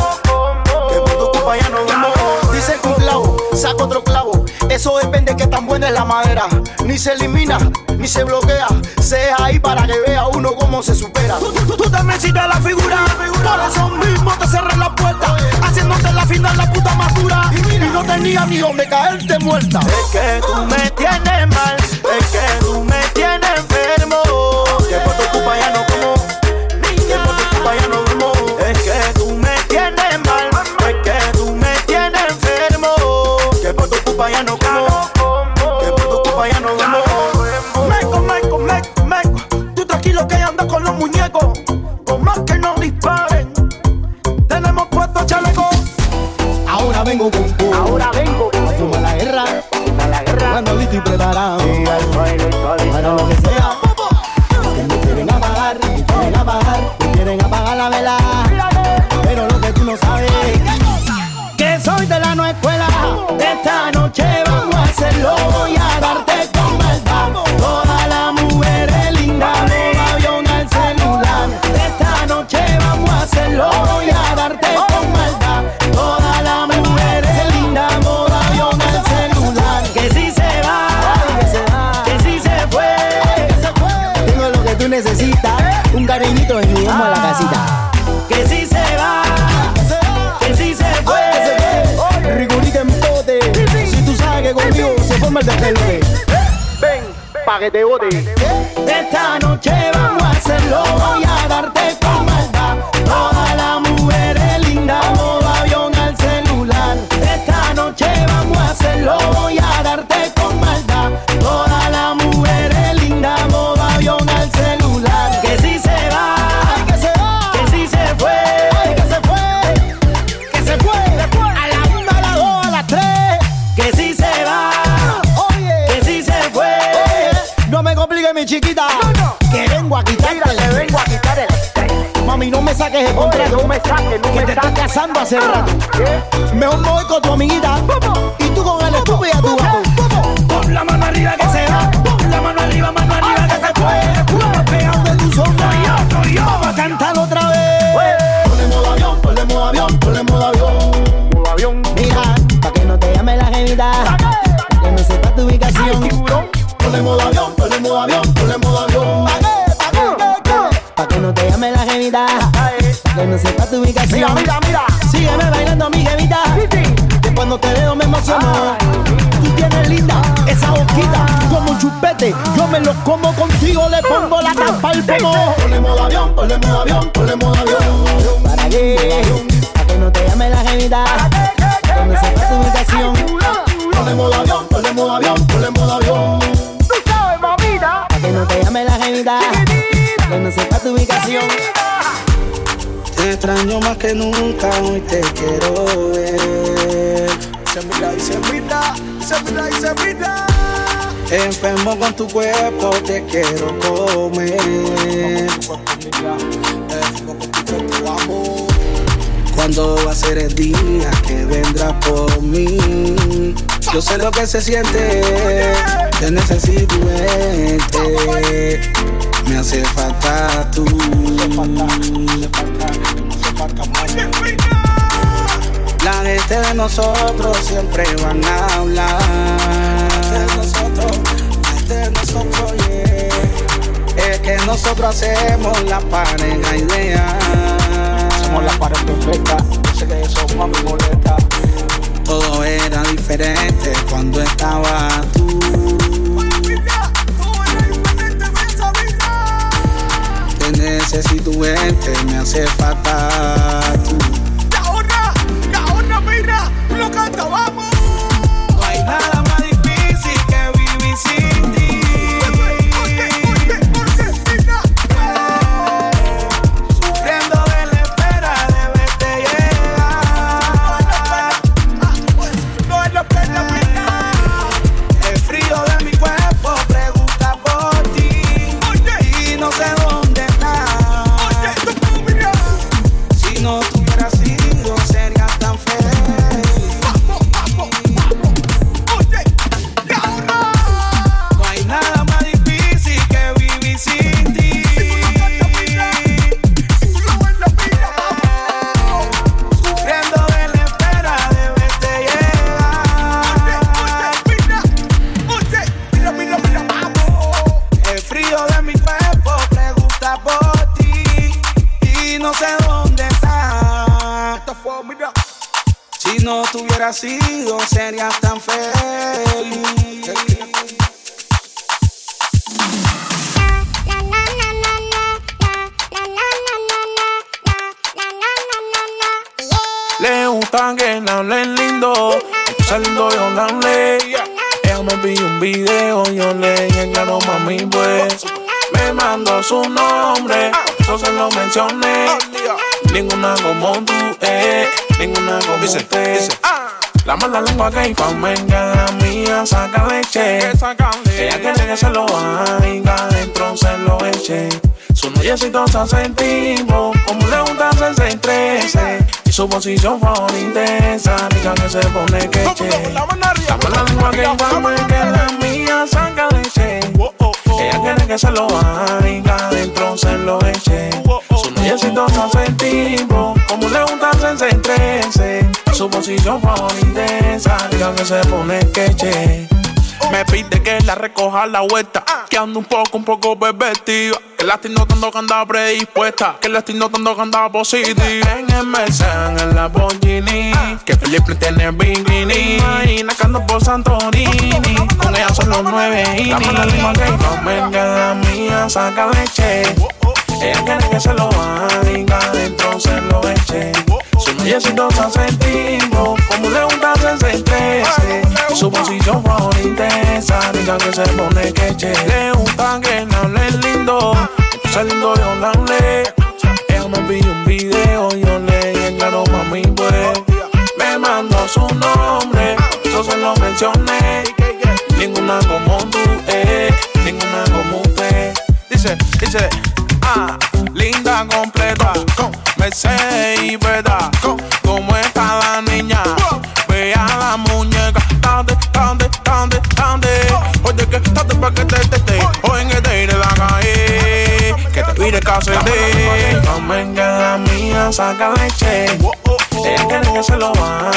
que por tu culpa ya no duermo. Dice que un clavo, saca otro clavo. Eso depende que tan buena es la madera. Ni se elimina, ni se bloquea. Sea ahí para que vea uno cómo se supera. Tú, tú, tú también citas la figura. Por eso mismo te cerré la puerta. Haciéndote la final la puta más dura. Y no tenía ni donde caerte muerta. Es que tú me tienes mal, es que tú me Enfermo con tu cuerpo, te quiero comer. Cuando va a ser el día que vendrás por mí, yo sé lo que se siente. Te necesito verte. Me hace falta tú. La gente de nosotros siempre van a hablar. nosotros hacemos la pareja ideal. Somos la pareja perfecta, yo sé que eso mami molesta. Todo era diferente cuando estaba tú. Te necesito verte, me hace falta tú. La honra, la honra, mira, lo cantabas. Yeah. La mala lengua que infamenga la mía saca leche. Ella quiere que se lo haga, adentro se lo eche. Su noyecito se sentimos como le gusta hacerse trece. Y su posición favorita esa rica que se pone queche. La mala lengua que infamenga la mía saca leche. Ella quiere que se lo haga, adentro se lo eche. Se sentimos como le gusta trece. Su posición favorita rica que se pone queche. Me pide que la recoja la vuelta. Que ando un poco, un poco pervertida. Que la estoy notando que anda predispuesta. Que la estoy notando que anda positiva. En el Mercedes, en la Lamborghini. Que Felipe tiene bikini. Imagina que ando por Santorini. Con ella son los nueve y La que convenga la mía, saca leche. Ella quiere que se lo haga, se lo eche. Su noyecito se sentimos como le gusta hacerse trece. Su posición favorita es esa rica que se pone queche. Le gusta que le hable lindo, entonces lindo yo le hablé. Ella me pidió un video, yo le dije claro mami pues. Me mandó su nombre, yo se lo mencioné. Ninguna como tú, eh, ninguna como usted. Dice, dice, completa, Mercedes y verdad. ¿Cómo está la niña? Vea la muñeca, dande, dande, dande, dande. Oye, que date pa' que te te te. Oye, que te iré la calle, que te vire casete. No venga la mía, saca leche. Ella quiere que se lo haga,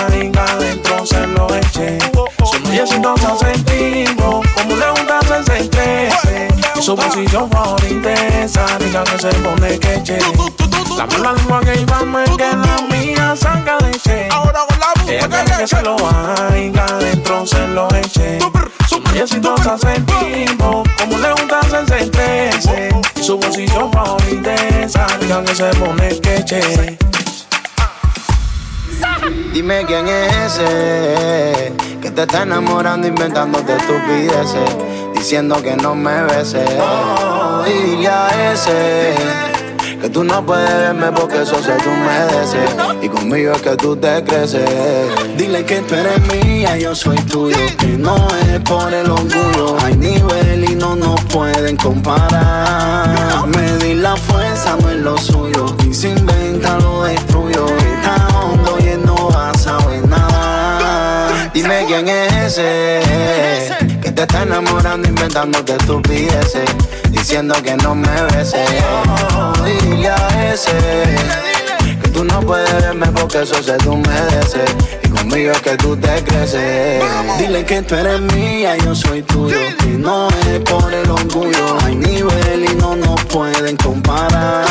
adentro se lo eche. Su noyecito se sentimos, como le gusta trece. Su posición favorita es esa rica que se pone queche. La mala lengua que iba a que la mía saca leche. Ella quiere que se lo haga, adentro se lo eche. Su noyecito se sentimos, como le gusta hacerse trece. Su posición favorita es esa rica que se pone queche. Dime quién es ese que te está enamorando, inventándote estupideces, diciendo que no me beses. Oh, y dile a ese que tú no puedes verme porque eso se tú mereces y conmigo es que tú te creces. Dile que tú eres mía, yo soy tuyo, que no es por el orgullo. Hay nivel y no nos pueden comparar. Medir la fuerza no es lo suyo y si inventa lo destruyo. Está hondo y él no va a saber nada. Dime quién es ese te está enamorando, inventándote estupideces, diciendo que no me beses. Dile a ese que tú no puedes verme porque eso se tú y conmigo es que tú te creces. Dile que tú eres mía, yo soy tuyo, que no es por el orgullo. Hay nivel y no nos pueden comparar.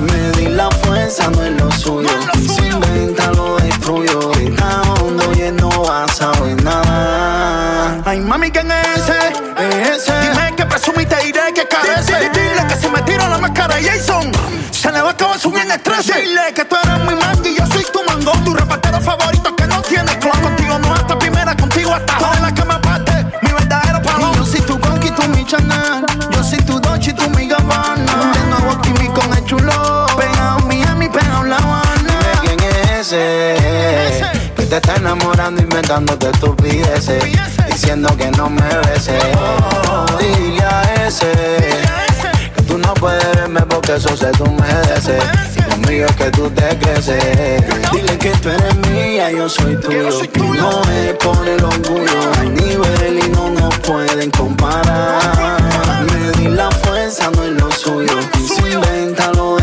Medir la fuerza no es lo suyo, y si inventa lo destruyo. Está hondo y no va a saber nada. Mami, ¿quién es ese? Es ese. Dime que presumiste y diré que carece. Dile que si me tiro la máscara Jason, se le va a acabar su bien estrés. Dile que tú eres mi mango y yo soy tu mango. Tu repartero favorito que no tiene clon. Contigo no hasta primera, contigo hasta Tú eres la que me parte, mi verdadero palón. Yo soy tu Gonky, tú mi Chanel. Yo soy tu Dolce y tú mi Gabbana. De nuevo Kimi con el chulo. Pegado Miami, pegado La Habana. Quién es ese te está enamorando, inventándote estupideces, diciendo que no me beses. Dile a ese que tú no puedes verme porque eso se tú y conmigo es que tú te creces. Dile que tú eres mía, yo soy tuyo, que no es por el orgullo. Hay nivel y no nos pueden comparar. Medir la fuerza no es lo suyo, y si inventa lo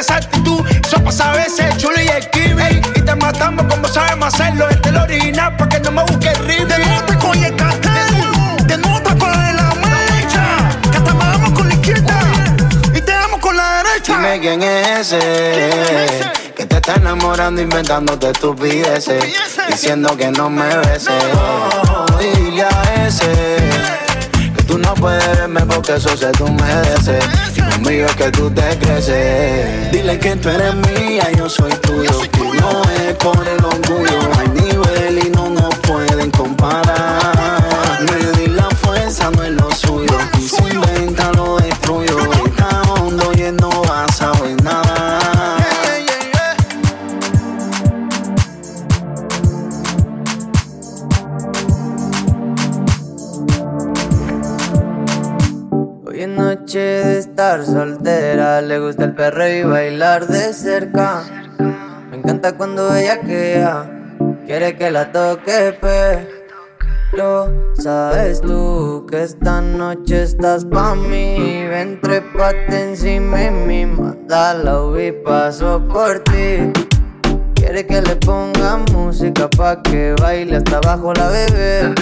esa actitud. Eso pasa a veces, chulo y esquive. Y te matamos como sabemos hacerlo. Este es el original, para que no me busques ritmo. De nota con el cartel, de nota con la mecha. Que te amamos con la izquierda y te damos con la derecha. Dime quién es ese que te está enamorando, inventándote estupideces, diciendo que no me beses. Oh, dile a ese tú no puedes verme porque eso se tú mereces y conmigo es que tú te creces. Dile que tú eres mía, yo soy tuyo, que no es por el orgullo. Hay nivel y no nos pueden comparar. De cerca. Me encanta cuando ella queda. Quiere que la toque, pero sabes tú que esta noche estás pa' mí. Ven, trépate encima de mí, manda la y paso por ti. Quiere que le ponga música pa' que baile hasta abajo la bebé.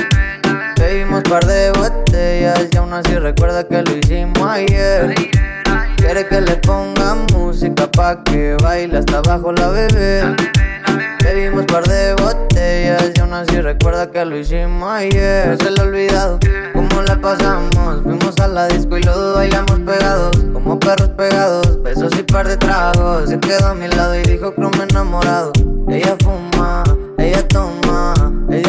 Bebimos par de botellas y aún así recuerda que lo hicimos ayer. Quiere que le ponga música pa' que baile hasta abajo la bebé. Bebimos par de botellas y aún así recuerda que lo hicimos ayer. No se lo ha olvidado cómo la pasamos. Fuimos a la disco y los bailamos pegados, como perros pegados. Besos y par de tragos. Se quedó a mi lado y dijo que me enamorado. Ella fuma, ella toma.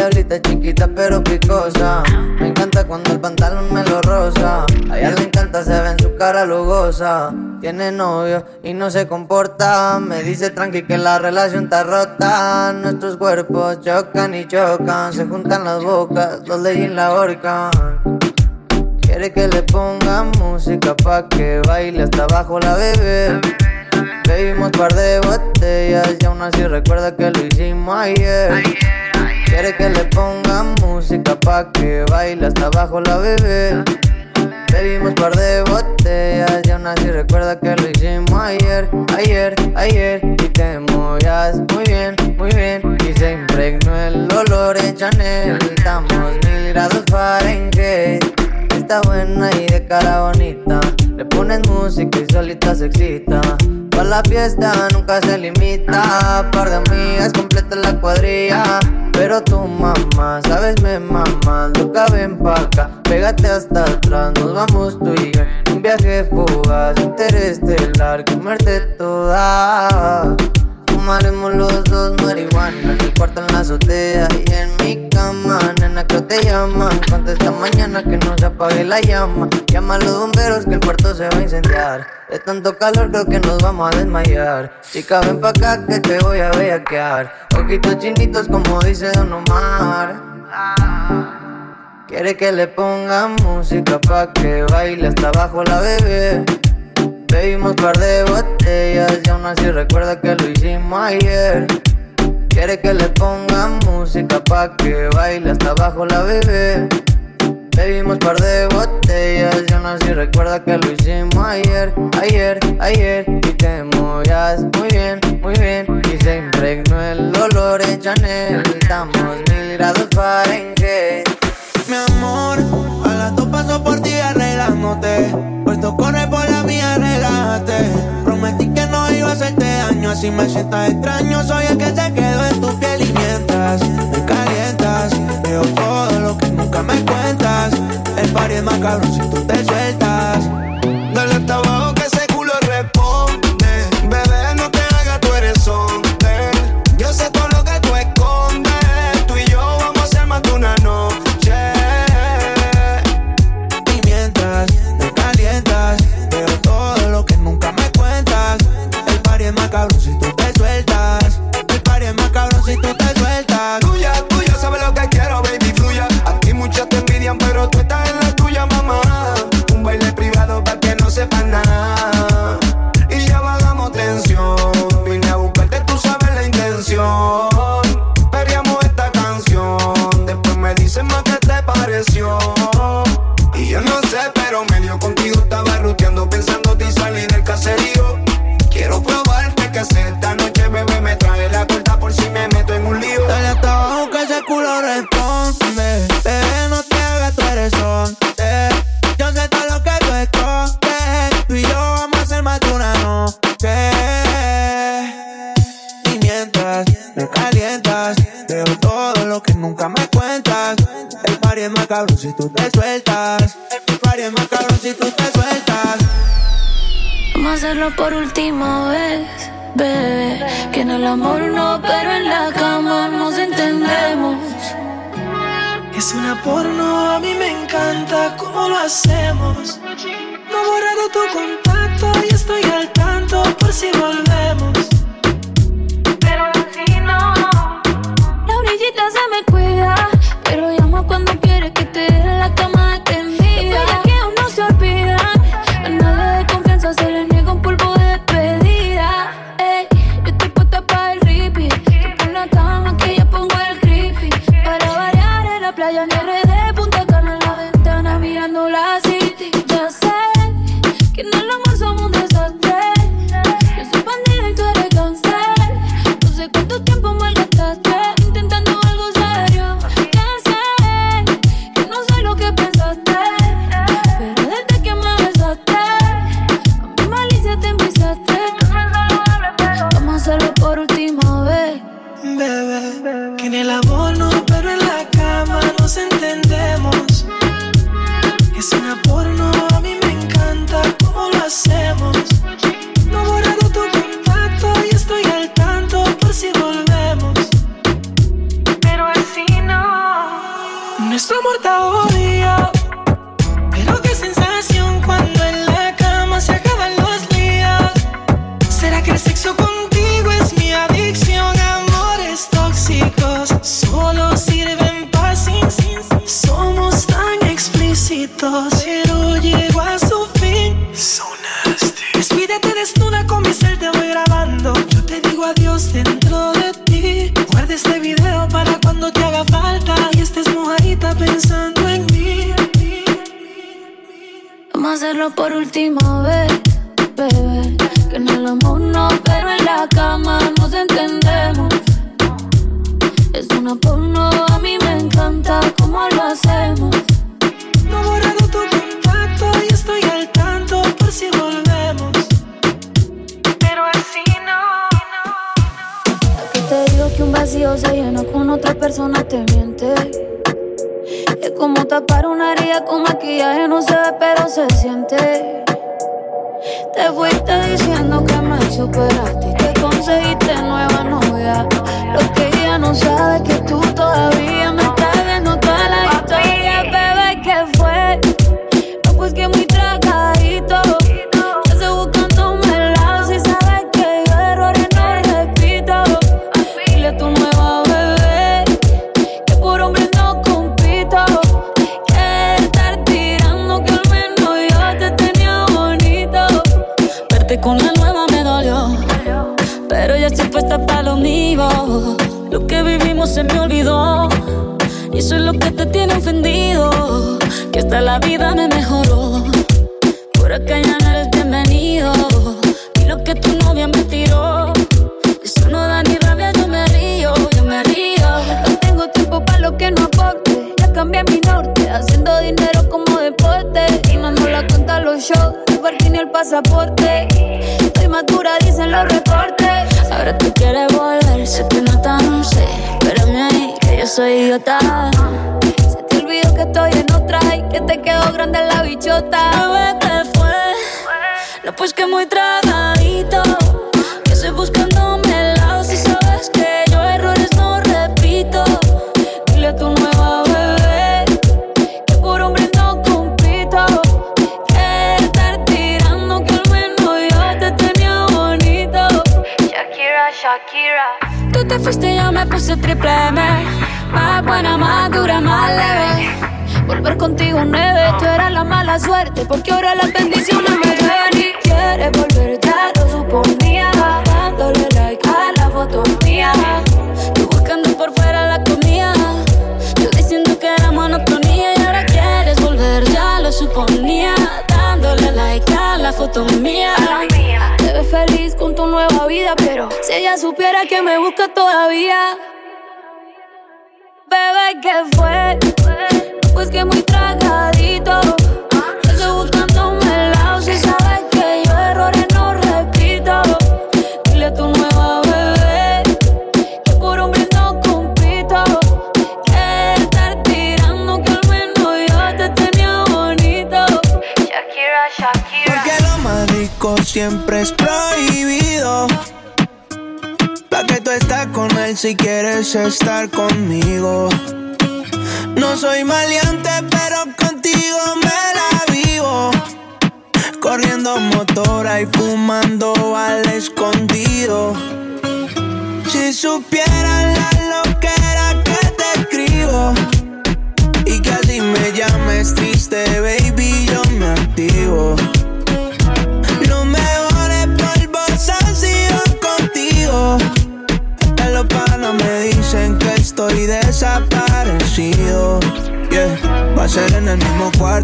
Ahorita chiquita pero picosa. Me encanta cuando el pantalón me lo rosa. A ella le encanta, se ve en su cara lugosa. Tiene novio y no se comporta. Me dice tranqui que la relación está rota. Nuestros cuerpos chocan y chocan. Se juntan las bocas, los leyes la horcan. Quiere que le ponga música pa' que baile hasta abajo la bebé. Bebimos par de botellas y aún así recuerda que lo hicimos ayer. Quiere que le ponga música pa' que baile hasta abajo la bebé. Bebimos par de botellas y aún así recuerda que lo hicimos ayer, ayer, ayer. Y te movías muy bien, muy bien. Y se impregnó el olor de Chanel. Estamos mil grados Fahrenheit. Está buena y de cara bonita. Le pones música y solita se excita. Pa' la fiesta nunca se limita. Par de amigas completa la cuadrilla. Pero tu mamá, sabes, me mamá. Loca, ven pa' acá. Pégate hasta atrás, nos vamos tú y yo. Un viaje fugaz, interestelar. Comerte toda. Fumaremos los dos marihuana. En el cuarto, en la azotea y en mi cama Nena, que te llaman Contesta mañana que no se apague la llama. Llama a los bomberos que el cuarto se va a incendiar. De tanto calor creo que nos vamos a desmayar. Chica, ven pa' acá que te voy a bellaquear. Ojitos chinitos como dice Don Omar. Quiere que le ponga música pa' que baile hasta abajo la bebé Bebimos par de botellas y aún así recuerda que lo hicimos ayer. Quiere que le ponga música pa' que baile hasta abajo la bebé. Bebimos par de botellas y aún así recuerda que lo hicimos ayer, ayer, ayer. Y te movías muy bien, muy bien. Y se impregnó el olor de Chanel. Estamos mil grados Fahrenheit. Mi amor, a las dos paso por ti arreglándote. Puesto corre por la mía. Prometí que no iba a hacerte daño, así me sientas extraño. Soy el que se quedó en tu piel y mientras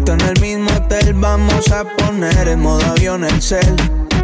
en el mismo hotel. Vamos a poner en modo avión el cel.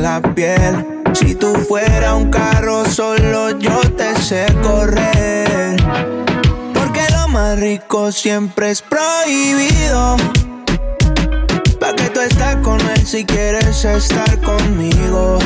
la piel. Si tú fuera un carro, solo yo te sé correr. Porque lo más rico siempre es prohibido. Pa' que tú estás con él si quieres estar conmigo.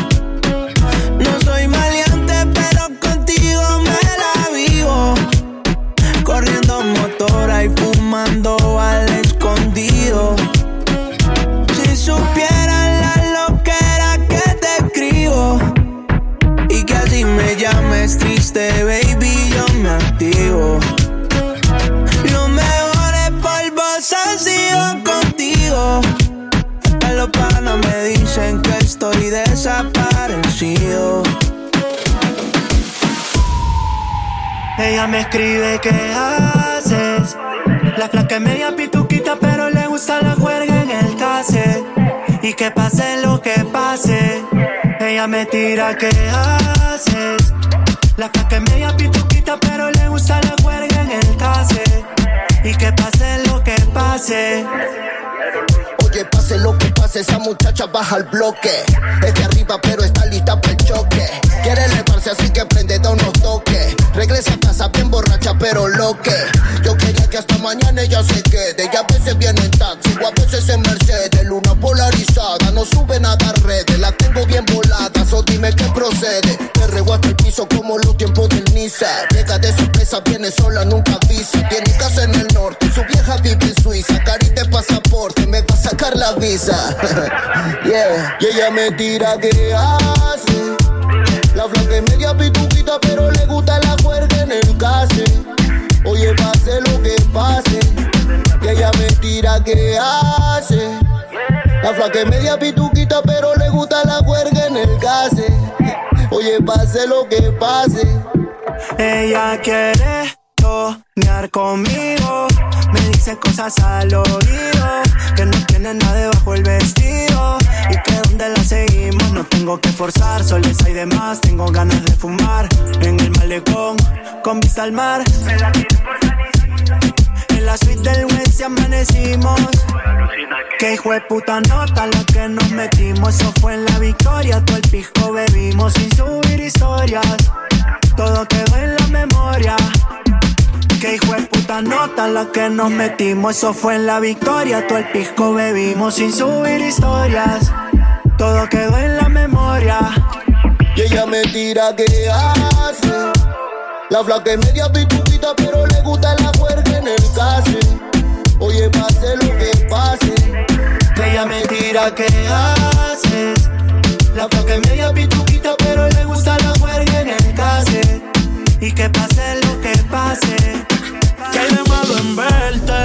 Triste, baby, yo me activo. Los mejores polvos han sido contigo. A los panas me dicen que estoy desaparecido. Ella me escribe qué haces. La flaca es media pituquita, pero le gusta la juerga en el cassette. Y que pase lo que pase. Ella me tira qué haces. La flaca es media pituquita, pero le gusta la juerga en el cassette. Y que pase lo que pase. Oye, pase lo que pase, esa muchacha baja al bloque. Es de arriba, pero está lista para el choque. Quiere elevarse, así que prende da unos toques. Regresa a casa bien borracha, pero loque. Yo quería que hasta mañana ella se quede. Y a veces viene en taxi, o a veces en Mercedes. Luna polarizada, no sube nada a redes. La tengo bien volada, so dime qué procede. Piso como los tiempos del Niza. Llega de sorpresa, viene sola, nunca avisa. Tiene casa en el norte, su vieja vive en Suiza. Carita de pasaporte, me va a sacar la visa. yeah. Y ella me tira que hace. La flaca es media pituquita, pero le gusta la juerga en el case. Oye, pase lo que pase. Y ella me tira que hace. La flaca es media pituquita, pero le gusta la juerga en el case. Oye, pase lo que pase. Ella quiere soñar conmigo. Me dice cosas al oído. Que no tiene nada debajo el vestido. Y que donde la seguimos no tengo que forzar. Soles hay de más, tengo ganas de fumar. En el malecón, con vista al mar. En la suite del West y amanecimos. Que hijo de puta nota la que nos metimos. Eso fue en la victoria. Todo el pisco bebimos sin subir historias. Todo quedó en la memoria. Que hijo de puta nota la que nos metimos. Eso fue en la victoria. Todo el pisco bebimos sin subir historias. Todo quedó en la memoria. Y ella me tira que hace. La flaca es media pituquita, pero le gusta la juerga en el case. Oye, pase lo que pase. Ella me tira que haces. La flaca es media pituquita, pero le gusta la juerga en el case. Y que pase lo que pase. ¿Qué hay de malo en verte?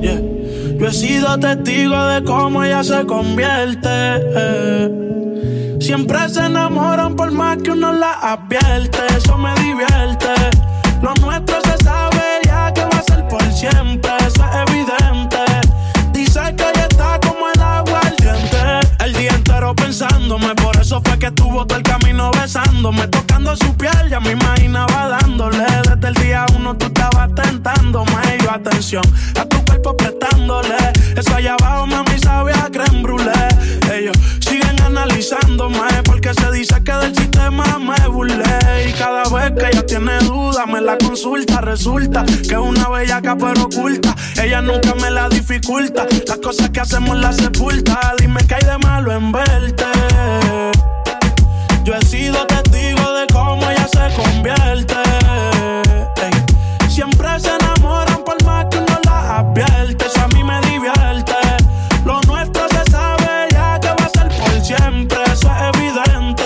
Yeah. Yo he sido testigo de cómo ella se convierte. eh. Siempre se enamoran por más que uno la advierte. Eso me divierte. Lo nuestro se sabe siempre. Eso es evidente. Dice que ella está como el agua al diente. El día entero pensándome. Por eso fue que estuvo todo el camino besándome. Tocando su piel, ya me imaginaba dándole. Desde el día uno tú estabas tentándome. Yo, atención, a tu cuerpo prestándole. Eso allá abajo, mami, sabe a creme brûlée. Ellos siguen analizándome. Porque se dice que del sistema me burlé. Y cada vez que ella tiene duda, me la consulta. Resulta que es una bellaca pero oculta. Ella nunca me la dificulta. Las cosas que hacemos las sepulta. Dime que hay de malo en verte. Yo he sido testigo de cómo ella se convierte. Siempre se enamoran por más que uno la advierte. Eso a mí me divierte. Lo nuestro se sabe ya que va a ser por siempre. Eso es evidente.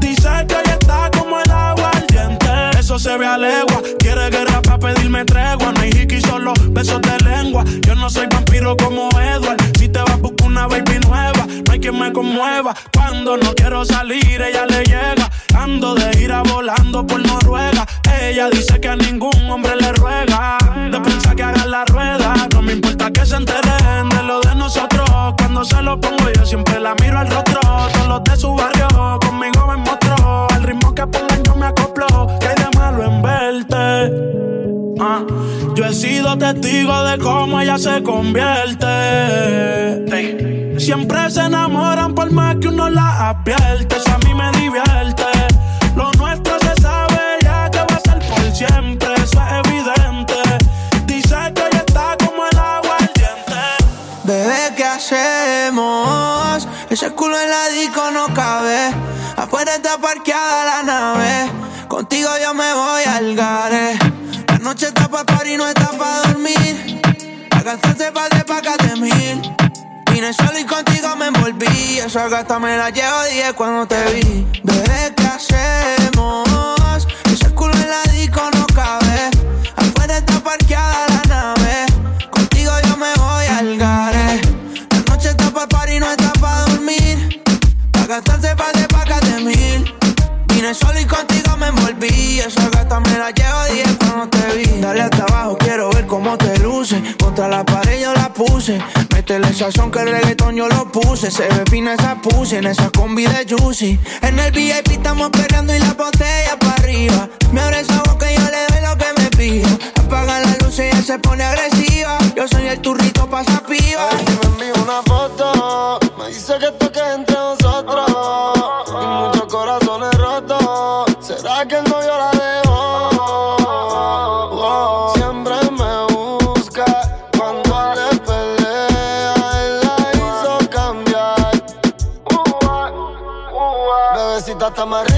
Dice que ella está como el agua al diente. Eso se ve a legua. Quiere guerra para pedirme tregua. No hay hiki, solo besos de Yo no soy vampiro como Edward. Si te vas, buscar una baby nueva. No hay quien me conmueva. Cuando no quiero salir, ella le llega. Ando de ira volando por Noruega. Ella dice que a ningún hombre le ruega. De pensar que haga la rueda. No me importa que se enteren de lo de nosotros. Cuando se lo pongo, yo siempre la miro al rostro. Todos los de su barrio conmigo me mostró. Al ritmo que pongan, yo me acoplo. Que hay de malo en verte. Ah, yo he sido testigo de cómo ella se convierte. Siempre se enamoran por más que uno la advierte. Eso a mí me divierte. Lo nuestro se sabe ya que va a ser por siempre. Eso es evidente. Dice que ella está como el agua al diente. Bebé, ¿qué hacemos? Ese culo en la disco no cabe. Afuera está parqueada la nave. Contigo yo me voy al gare. La noche está pa' par y no está pa' dormir. La canción pa' de pa' mil. Vine solo y contigo me envolví. Esa gata me la llevo 10 cuando te vi. Bebé, ¿qué hacemos? Ese culo en la disco no cabe. Afuera está parqueada la nave. Contigo yo me voy al gare. La noche está pa' par y no está pa' dormir. Pa' gastarse pa' de pa' mil. Vine solo y contigo me envolví. Esa gata me la llevo 10 cuando te vi. Dale hasta abajo, quiero ver cómo te luce. Contra la pared yo la puse. Métele sazón que el reggaetón yo lo puse. Se ve fina esa puse en esa combi de Juicy. En el VIP estamos peleando y la botella para arriba. Me abre esa boca y yo le doy lo que me pida. Apaga la luz y ella se pone agresiva. Yo soy el turrito pasa está más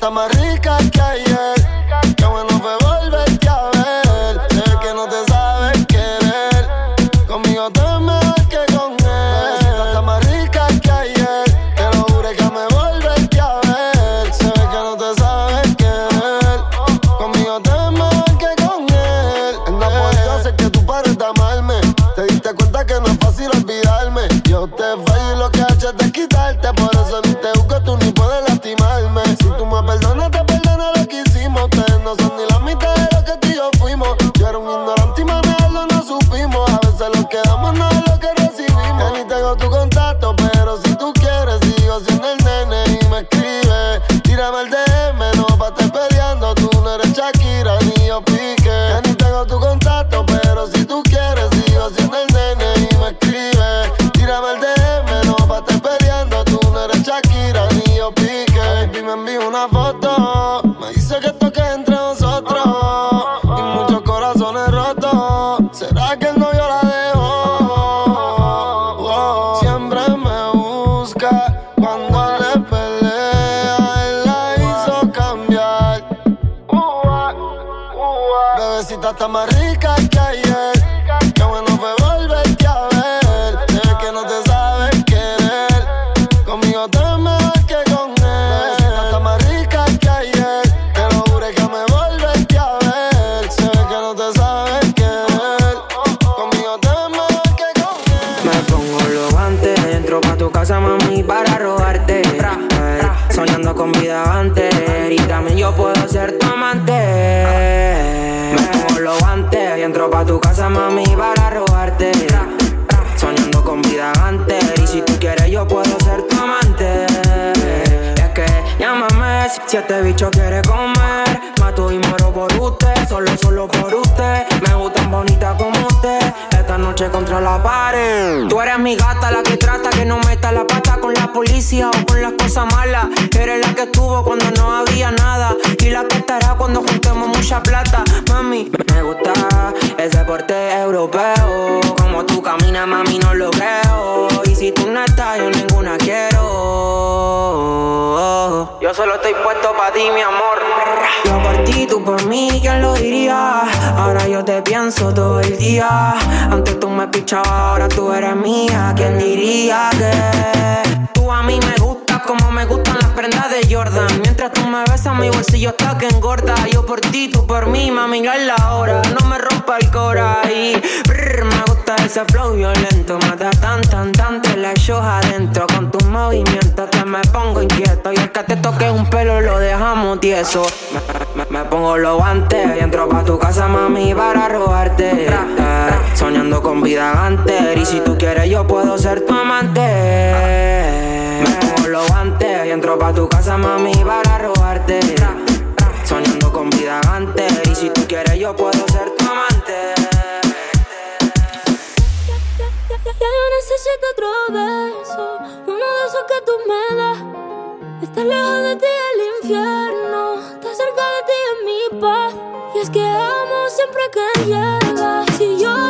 está más rica Solo, solo por usted. Me gustan bonitas como noche contra la pared. Tú eres mi gata, la que trata que no meta la pata con la policía o con las cosas malas. Eres la que estuvo cuando no había nada. Y la que estará cuando juntemos mucha plata. Mami, me gusta ese porte europeo. Como tú caminas, mami, no lo creo. Y si tú no estás, yo ninguna quiero. Yo solo estoy puesto para ti, mi amor. Yo por ti, tú por mí, ¿quién lo diría? Ahora yo te pienso todo el día. Antes tú me pichabas, ahora tú eres mía. ¿Quién diría que tú a mí me gustas como me gustan las prendas de Jordan? Mientras tú me besas, mi bolsillo está que engorda. Yo por ti, tú por mí, mami, es la hora. No me rompa el cora y brr, me ese flow violento. Me da tan, tan, tan, te la echas adentro. Con tus movimientos te me pongo inquieto. Y el que te toque un pelo lo dejamos tieso. Me pongo los guantes y entro pa' tu casa, mami, para robarte. Eh, soñando con vida antes. Y si tú quieres, yo puedo ser tu amante. Me pongo los guantes y entro pa' tu casa, mami, para robarte. Soñando con vida antes. Y si tú quieres, yo puedo ser tu necesito otro beso, uno de esos que tú me das. Estar lejos de ti el infierno, estar cerca de ti es mi paz. Y es que amo siempre que llegas. Si yo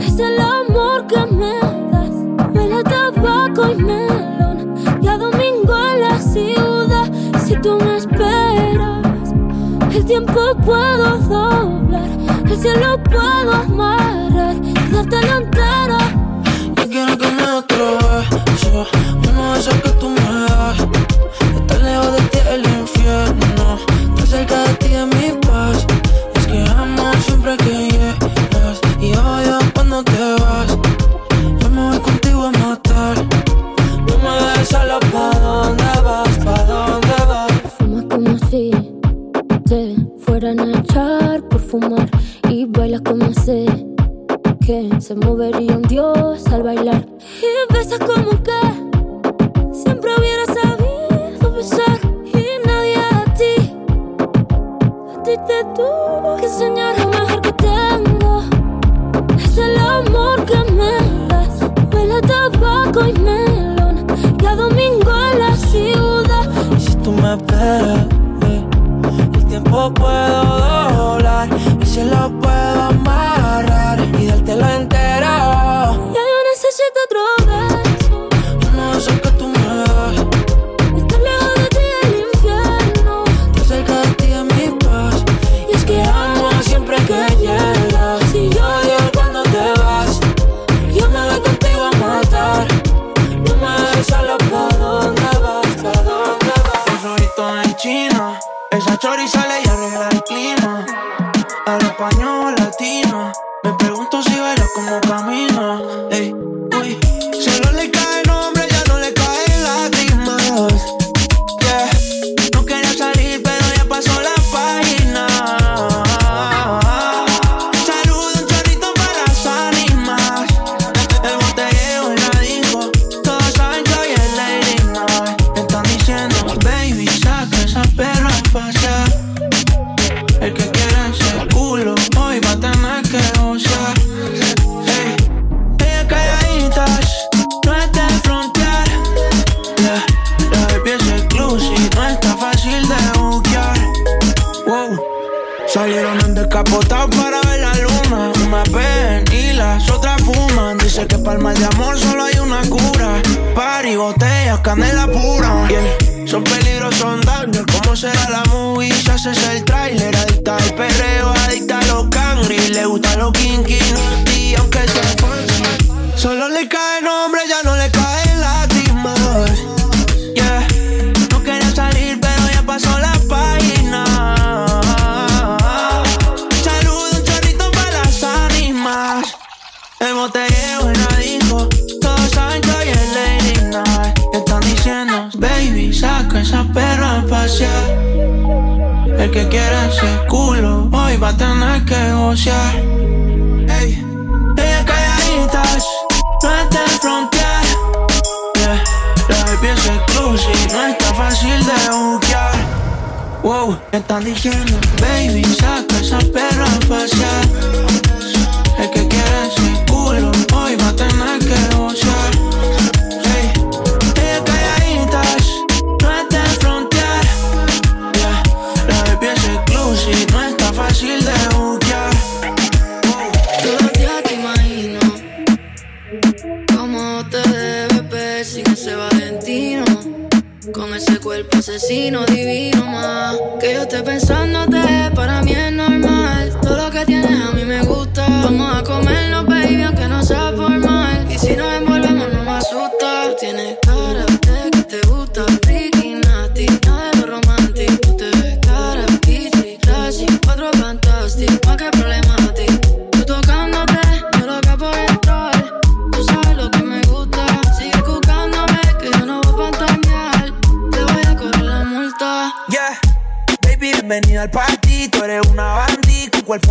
es el amor que me das. Huele tabaco y melón. Y a domingo en la ciudad. Si tú me esperas, el tiempo puedo doblar. El cielo puedo amarrar y darte la entera. Yo quiero que me otro beso, uno de esos que tú me das. Estar lejos de ti el infierno, estar cerca de ti es mi sé que se movería un dios al bailar. Y besas como que siempre hubiera sabido besar. Y nadie a ti, a ti te tuvo que enseñar lo mejor que tengo. Es el amor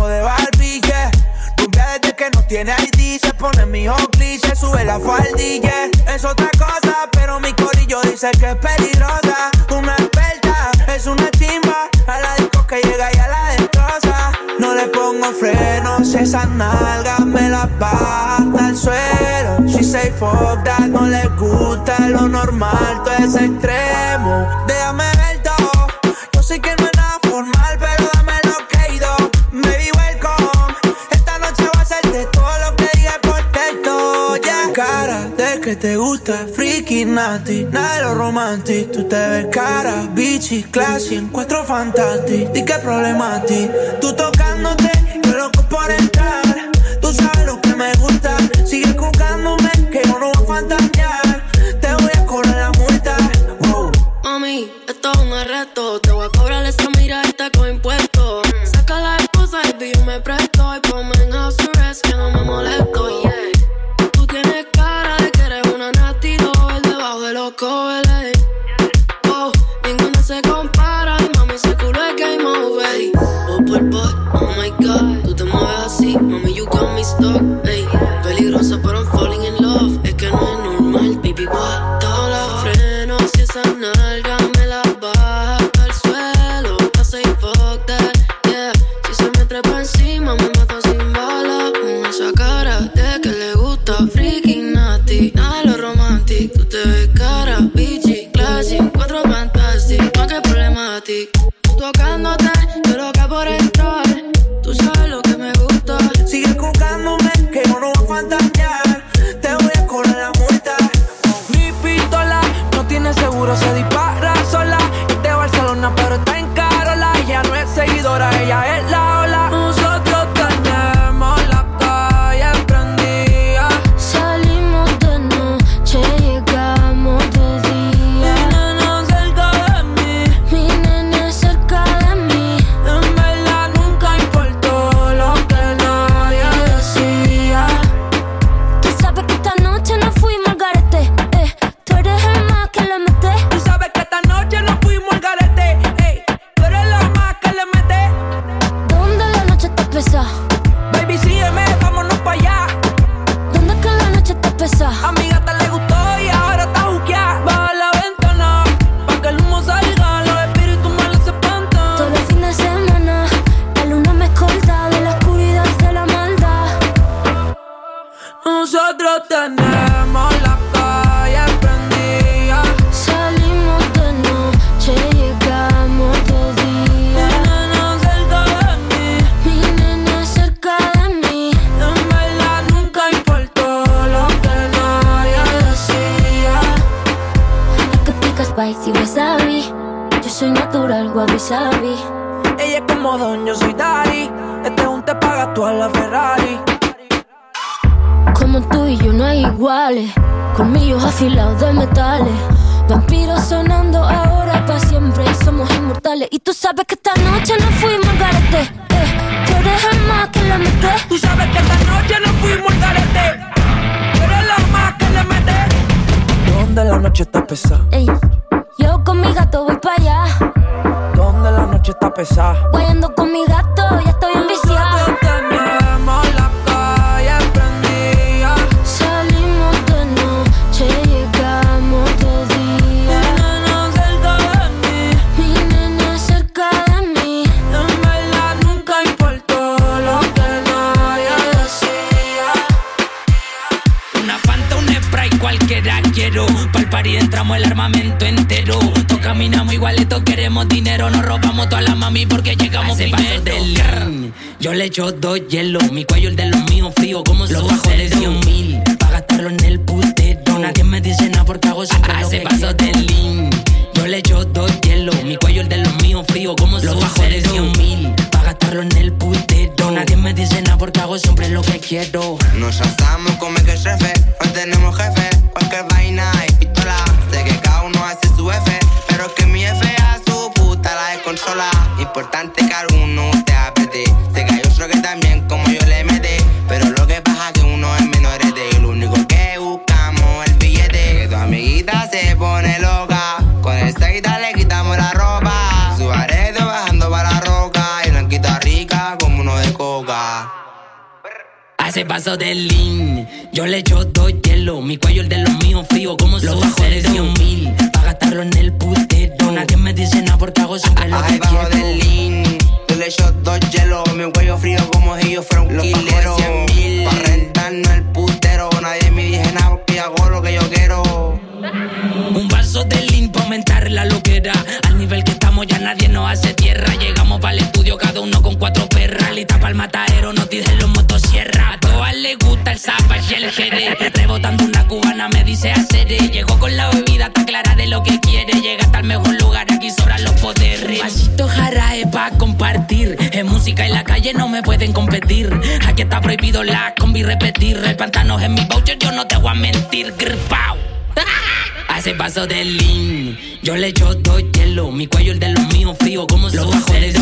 de barbilla. Cumbia desde que no tiene ID, se pone mi hockey, se sube la faldilla. Es otra cosa, pero mi corillo dice que es peligrosa. Una experta, es una chimba, a la disco que llega y a la destroza. No le pongo frenos, esas nalgas me la baja al suelo. She say fuck that, no le gusta lo normal, todo es extremo. Déjame que te gusta, friki, nati, nada de lo romantic. Tú te ves cara, bichi, classy, en cuatro fantastic. Di que problemati, tú tocándote, yo loco por entrar. Tú sabes lo que me gusta, sigue jugándome, que yo no voy a fantasear. Te voy a correr la multa. Mami, esto es un reto, te voy a Vampiros sonando ahora para siempre somos inmortales. Y tú sabes que esta noche no fuimos al tú eres el más que le mete. Tú sabes que esta noche no fuimos al garete. Eres la más que le mete. ¿Dónde la noche está pesada? Ey, yo con mi gato voy para allá. ¿Dónde la noche está pesada? Guayando con mi gato le echo dos hielos. Mi cuello el de los míos frío como los bajos de 100 mil. Pa' gastarlo en el putero. Nadie me dice nada porque hago siempre a, lo ese que paso de lean. Yo le echo dos hielos. Mi cuello el de los míos frío como los bajos de 100 mil. Pa' gastarlo en el putero. Nadie me dice nada porque hago siempre lo que quiero. Nos asamos a mentir, gripao. Hace paso de lean, yo le echo todo hielo. Mi cuello el de los míos frío como los bajos de